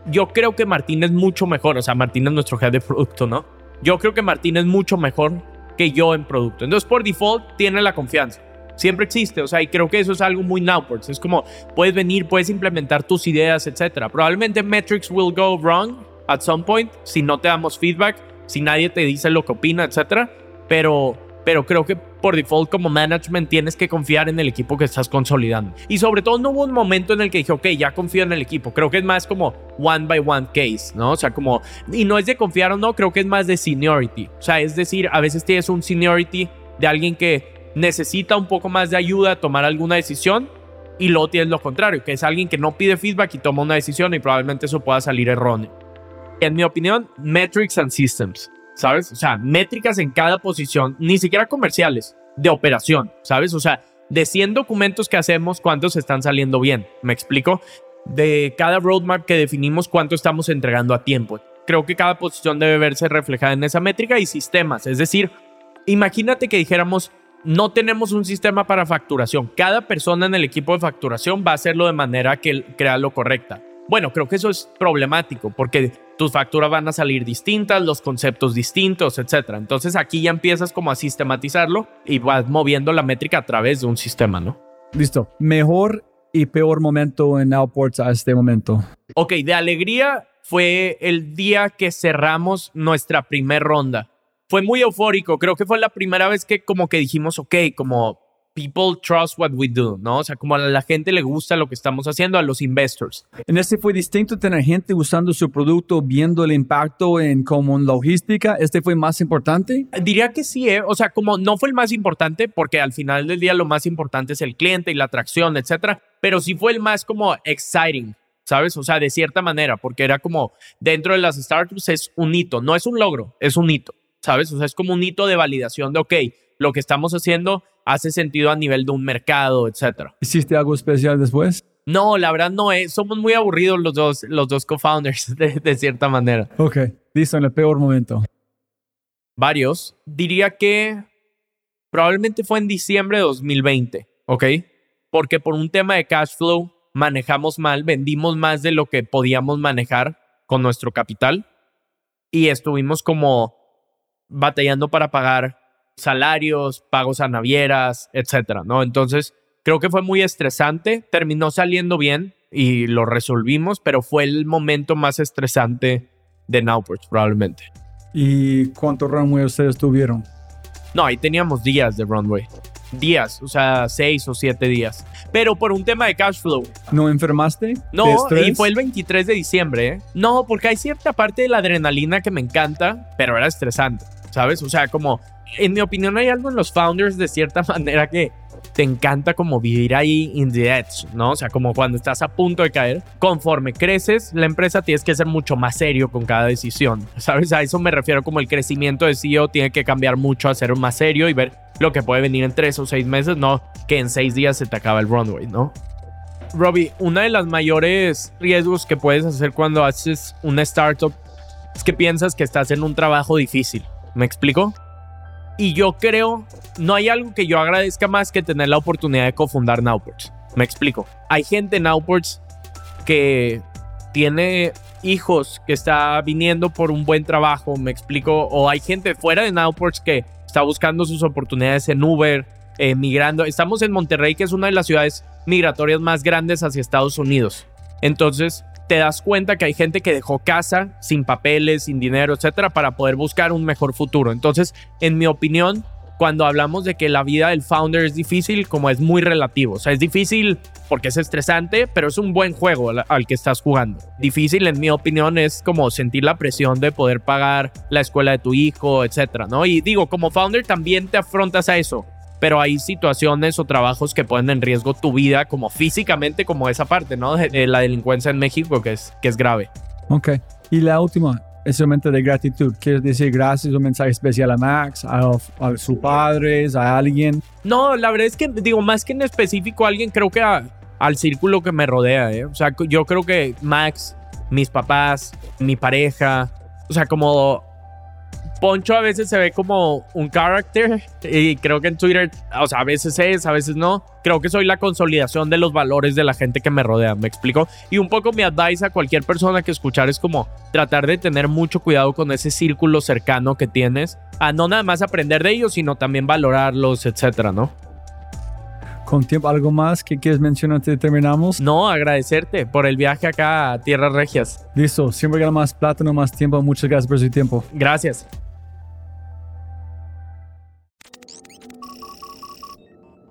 yo creo que Martín es mucho mejor. O sea, Martín es nuestro jefe de producto, ¿no? Yo creo que Martín es mucho mejor que yo en producto. Entonces, por default, tiene la confianza. Siempre existe, o sea, y creo que eso es algo muy Nowports. Es como, puedes venir, puedes implementar tus ideas, etc. Probablemente metrics will go wrong at some point si no te damos feedback, si nadie te dice lo que opina, etc. Pero pero creo que por default como management tienes que confiar en el equipo que estás consolidando. Y sobre todo no hubo un momento en el que dije, ok, ya confío en el equipo. Creo que es más como one by one case, ¿no? O sea, como, y no es de confiar o no, creo que es más de seniority. O sea, es decir, a veces tienes un seniority de alguien que necesita un poco más de ayuda a tomar alguna decisión y luego tienes lo contrario, que es alguien que no pide feedback y toma una decisión y probablemente eso pueda salir erróneo. En mi opinión, metrics and systems. ¿Sabes? O sea, métricas en cada posición, ni siquiera comerciales, de operación, ¿sabes? O sea, de 100 documentos que hacemos, ¿cuántos están saliendo bien? ¿Me explico? De cada roadmap que definimos, ¿cuánto estamos entregando a tiempo? Creo que cada posición debe verse reflejada en esa métrica y sistemas. Es decir, imagínate que dijéramos, no tenemos un sistema para facturación. Cada persona en el equipo de facturación va a hacerlo de manera que crea lo correcta. Bueno, creo que eso es problemático porque tus facturas van a salir distintas, los conceptos distintos, etc. Entonces aquí ya empiezas como a sistematizarlo y vas moviendo la métrica a través de un sistema, ¿no?
Listo. Mejor y peor momento en Outports a este momento.
Ok, de alegría fue el día que cerramos nuestra primera ronda. Fue muy eufórico, creo que fue la primera vez que como que dijimos, ok, como people trust what we do, ¿no? O sea, como a la gente le gusta lo que estamos haciendo, a los investors.
En este fue distinto tener gente usando su producto, viendo el impacto en como en logística. ¿Este fue más importante?
Diría que sí, ¿eh? O sea, como no fue el más importante, porque al final del día lo más importante es el cliente y la atracción, etcétera, pero sí fue el más como exciting. ¿Sabes? O sea, de cierta manera, porque era como dentro de las startups es un hito, no es un logro, es un hito, ¿sabes? O sea, es como un hito de validación de, ok, lo que estamos haciendo hace sentido a nivel de un mercado, etcétera.
¿Hiciste algo especial después?
No, la verdad no es. Somos muy aburridos los dos, los dos co-founders, <laughs> de, de cierta manera.
Ok, listo, en el peor momento.
Varios. Diría que probablemente fue en diciembre de 2020, ¿ok? Porque por un tema de cash flow manejamos mal, vendimos más de lo que podíamos manejar con nuestro capital y estuvimos como batallando para pagar salarios, pagos a navieras, etcétera, ¿no? Entonces, creo que fue muy estresante, terminó saliendo bien y lo resolvimos, pero fue el momento más estresante de Nowports probablemente.
¿Y cuánto runway ustedes tuvieron?
No, ahí teníamos días de runway. Días, o sea, seis o siete días. Pero por un tema de cash flow.
¿No enfermaste?
No, y fue el 23 de diciembre. ¿eh? No, porque hay cierta parte de la adrenalina que me encanta, pero era estresante, ¿sabes? O sea, como, en mi opinión hay algo en los founders de cierta <laughs> manera que te encanta como vivir ahí in the edge, ¿no? O sea, como cuando estás a punto de caer, conforme creces, la empresa tienes que ser mucho más serio con cada decisión, ¿sabes? A eso me refiero como el crecimiento de CEO tiene que cambiar mucho a ser más serio y ver lo que puede venir en tres o seis meses, no que en seis días se te acaba el runway, ¿no? Robbie, una de las mayores riesgos que puedes hacer cuando haces una startup es que piensas que estás en un trabajo difícil. ¿Me explico? Y yo creo, no hay algo que yo agradezca más que tener la oportunidad de cofundar Nowports. Me explico. Hay gente en Nowports que tiene hijos que está viniendo por un buen trabajo, me explico. O hay gente fuera de Nowports que está buscando sus oportunidades en Uber, eh, migrando. Estamos en Monterrey, que es una de las ciudades migratorias más grandes hacia Estados Unidos. Entonces, te das cuenta que hay gente que dejó casa sin papeles, sin dinero, etcétera, para poder buscar un mejor futuro. Entonces, en mi opinión, cuando hablamos de que la vida del founder es difícil, como es muy relativo. O sea, es difícil porque es estresante, pero es un buen juego al, que estás jugando. Difícil, en mi opinión, es como sentir la presión de poder pagar la escuela de tu hijo, etcétera, ¿no? Y digo, como founder también te afrontas a eso pero hay situaciones o trabajos que ponen en riesgo tu vida, como físicamente, como esa parte, ¿no? De, la delincuencia en México, que es, que es grave.
Ok. Y la última, es momento de gratitud. ¿Quieres decir gracias, un mensaje especial a Max, a, a sus padres, a alguien?
No, la verdad es que, digo, más que en específico a alguien, creo que al círculo que me rodea, ¿eh? O sea, yo creo que Max, mis papás, mi pareja, o sea, como Poncho a veces se ve como un character y creo que en Twitter, o sea, a veces es, a veces no. Creo que soy la consolidación de los valores de la gente que me rodea, ¿me explico? Y un poco mi advice a cualquier persona que escuchar es como tratar de tener mucho cuidado con ese círculo cercano que tienes, a no nada más aprender de ellos, sino también valorarlos, etcétera, ¿no?
Con tiempo, ¿algo más que quieres mencionar antes de terminamos?
No, agradecerte por el viaje acá a Tierras Regias.
Listo, siempre gana más plata, no más tiempo. Muchas gracias por su tiempo.
Gracias.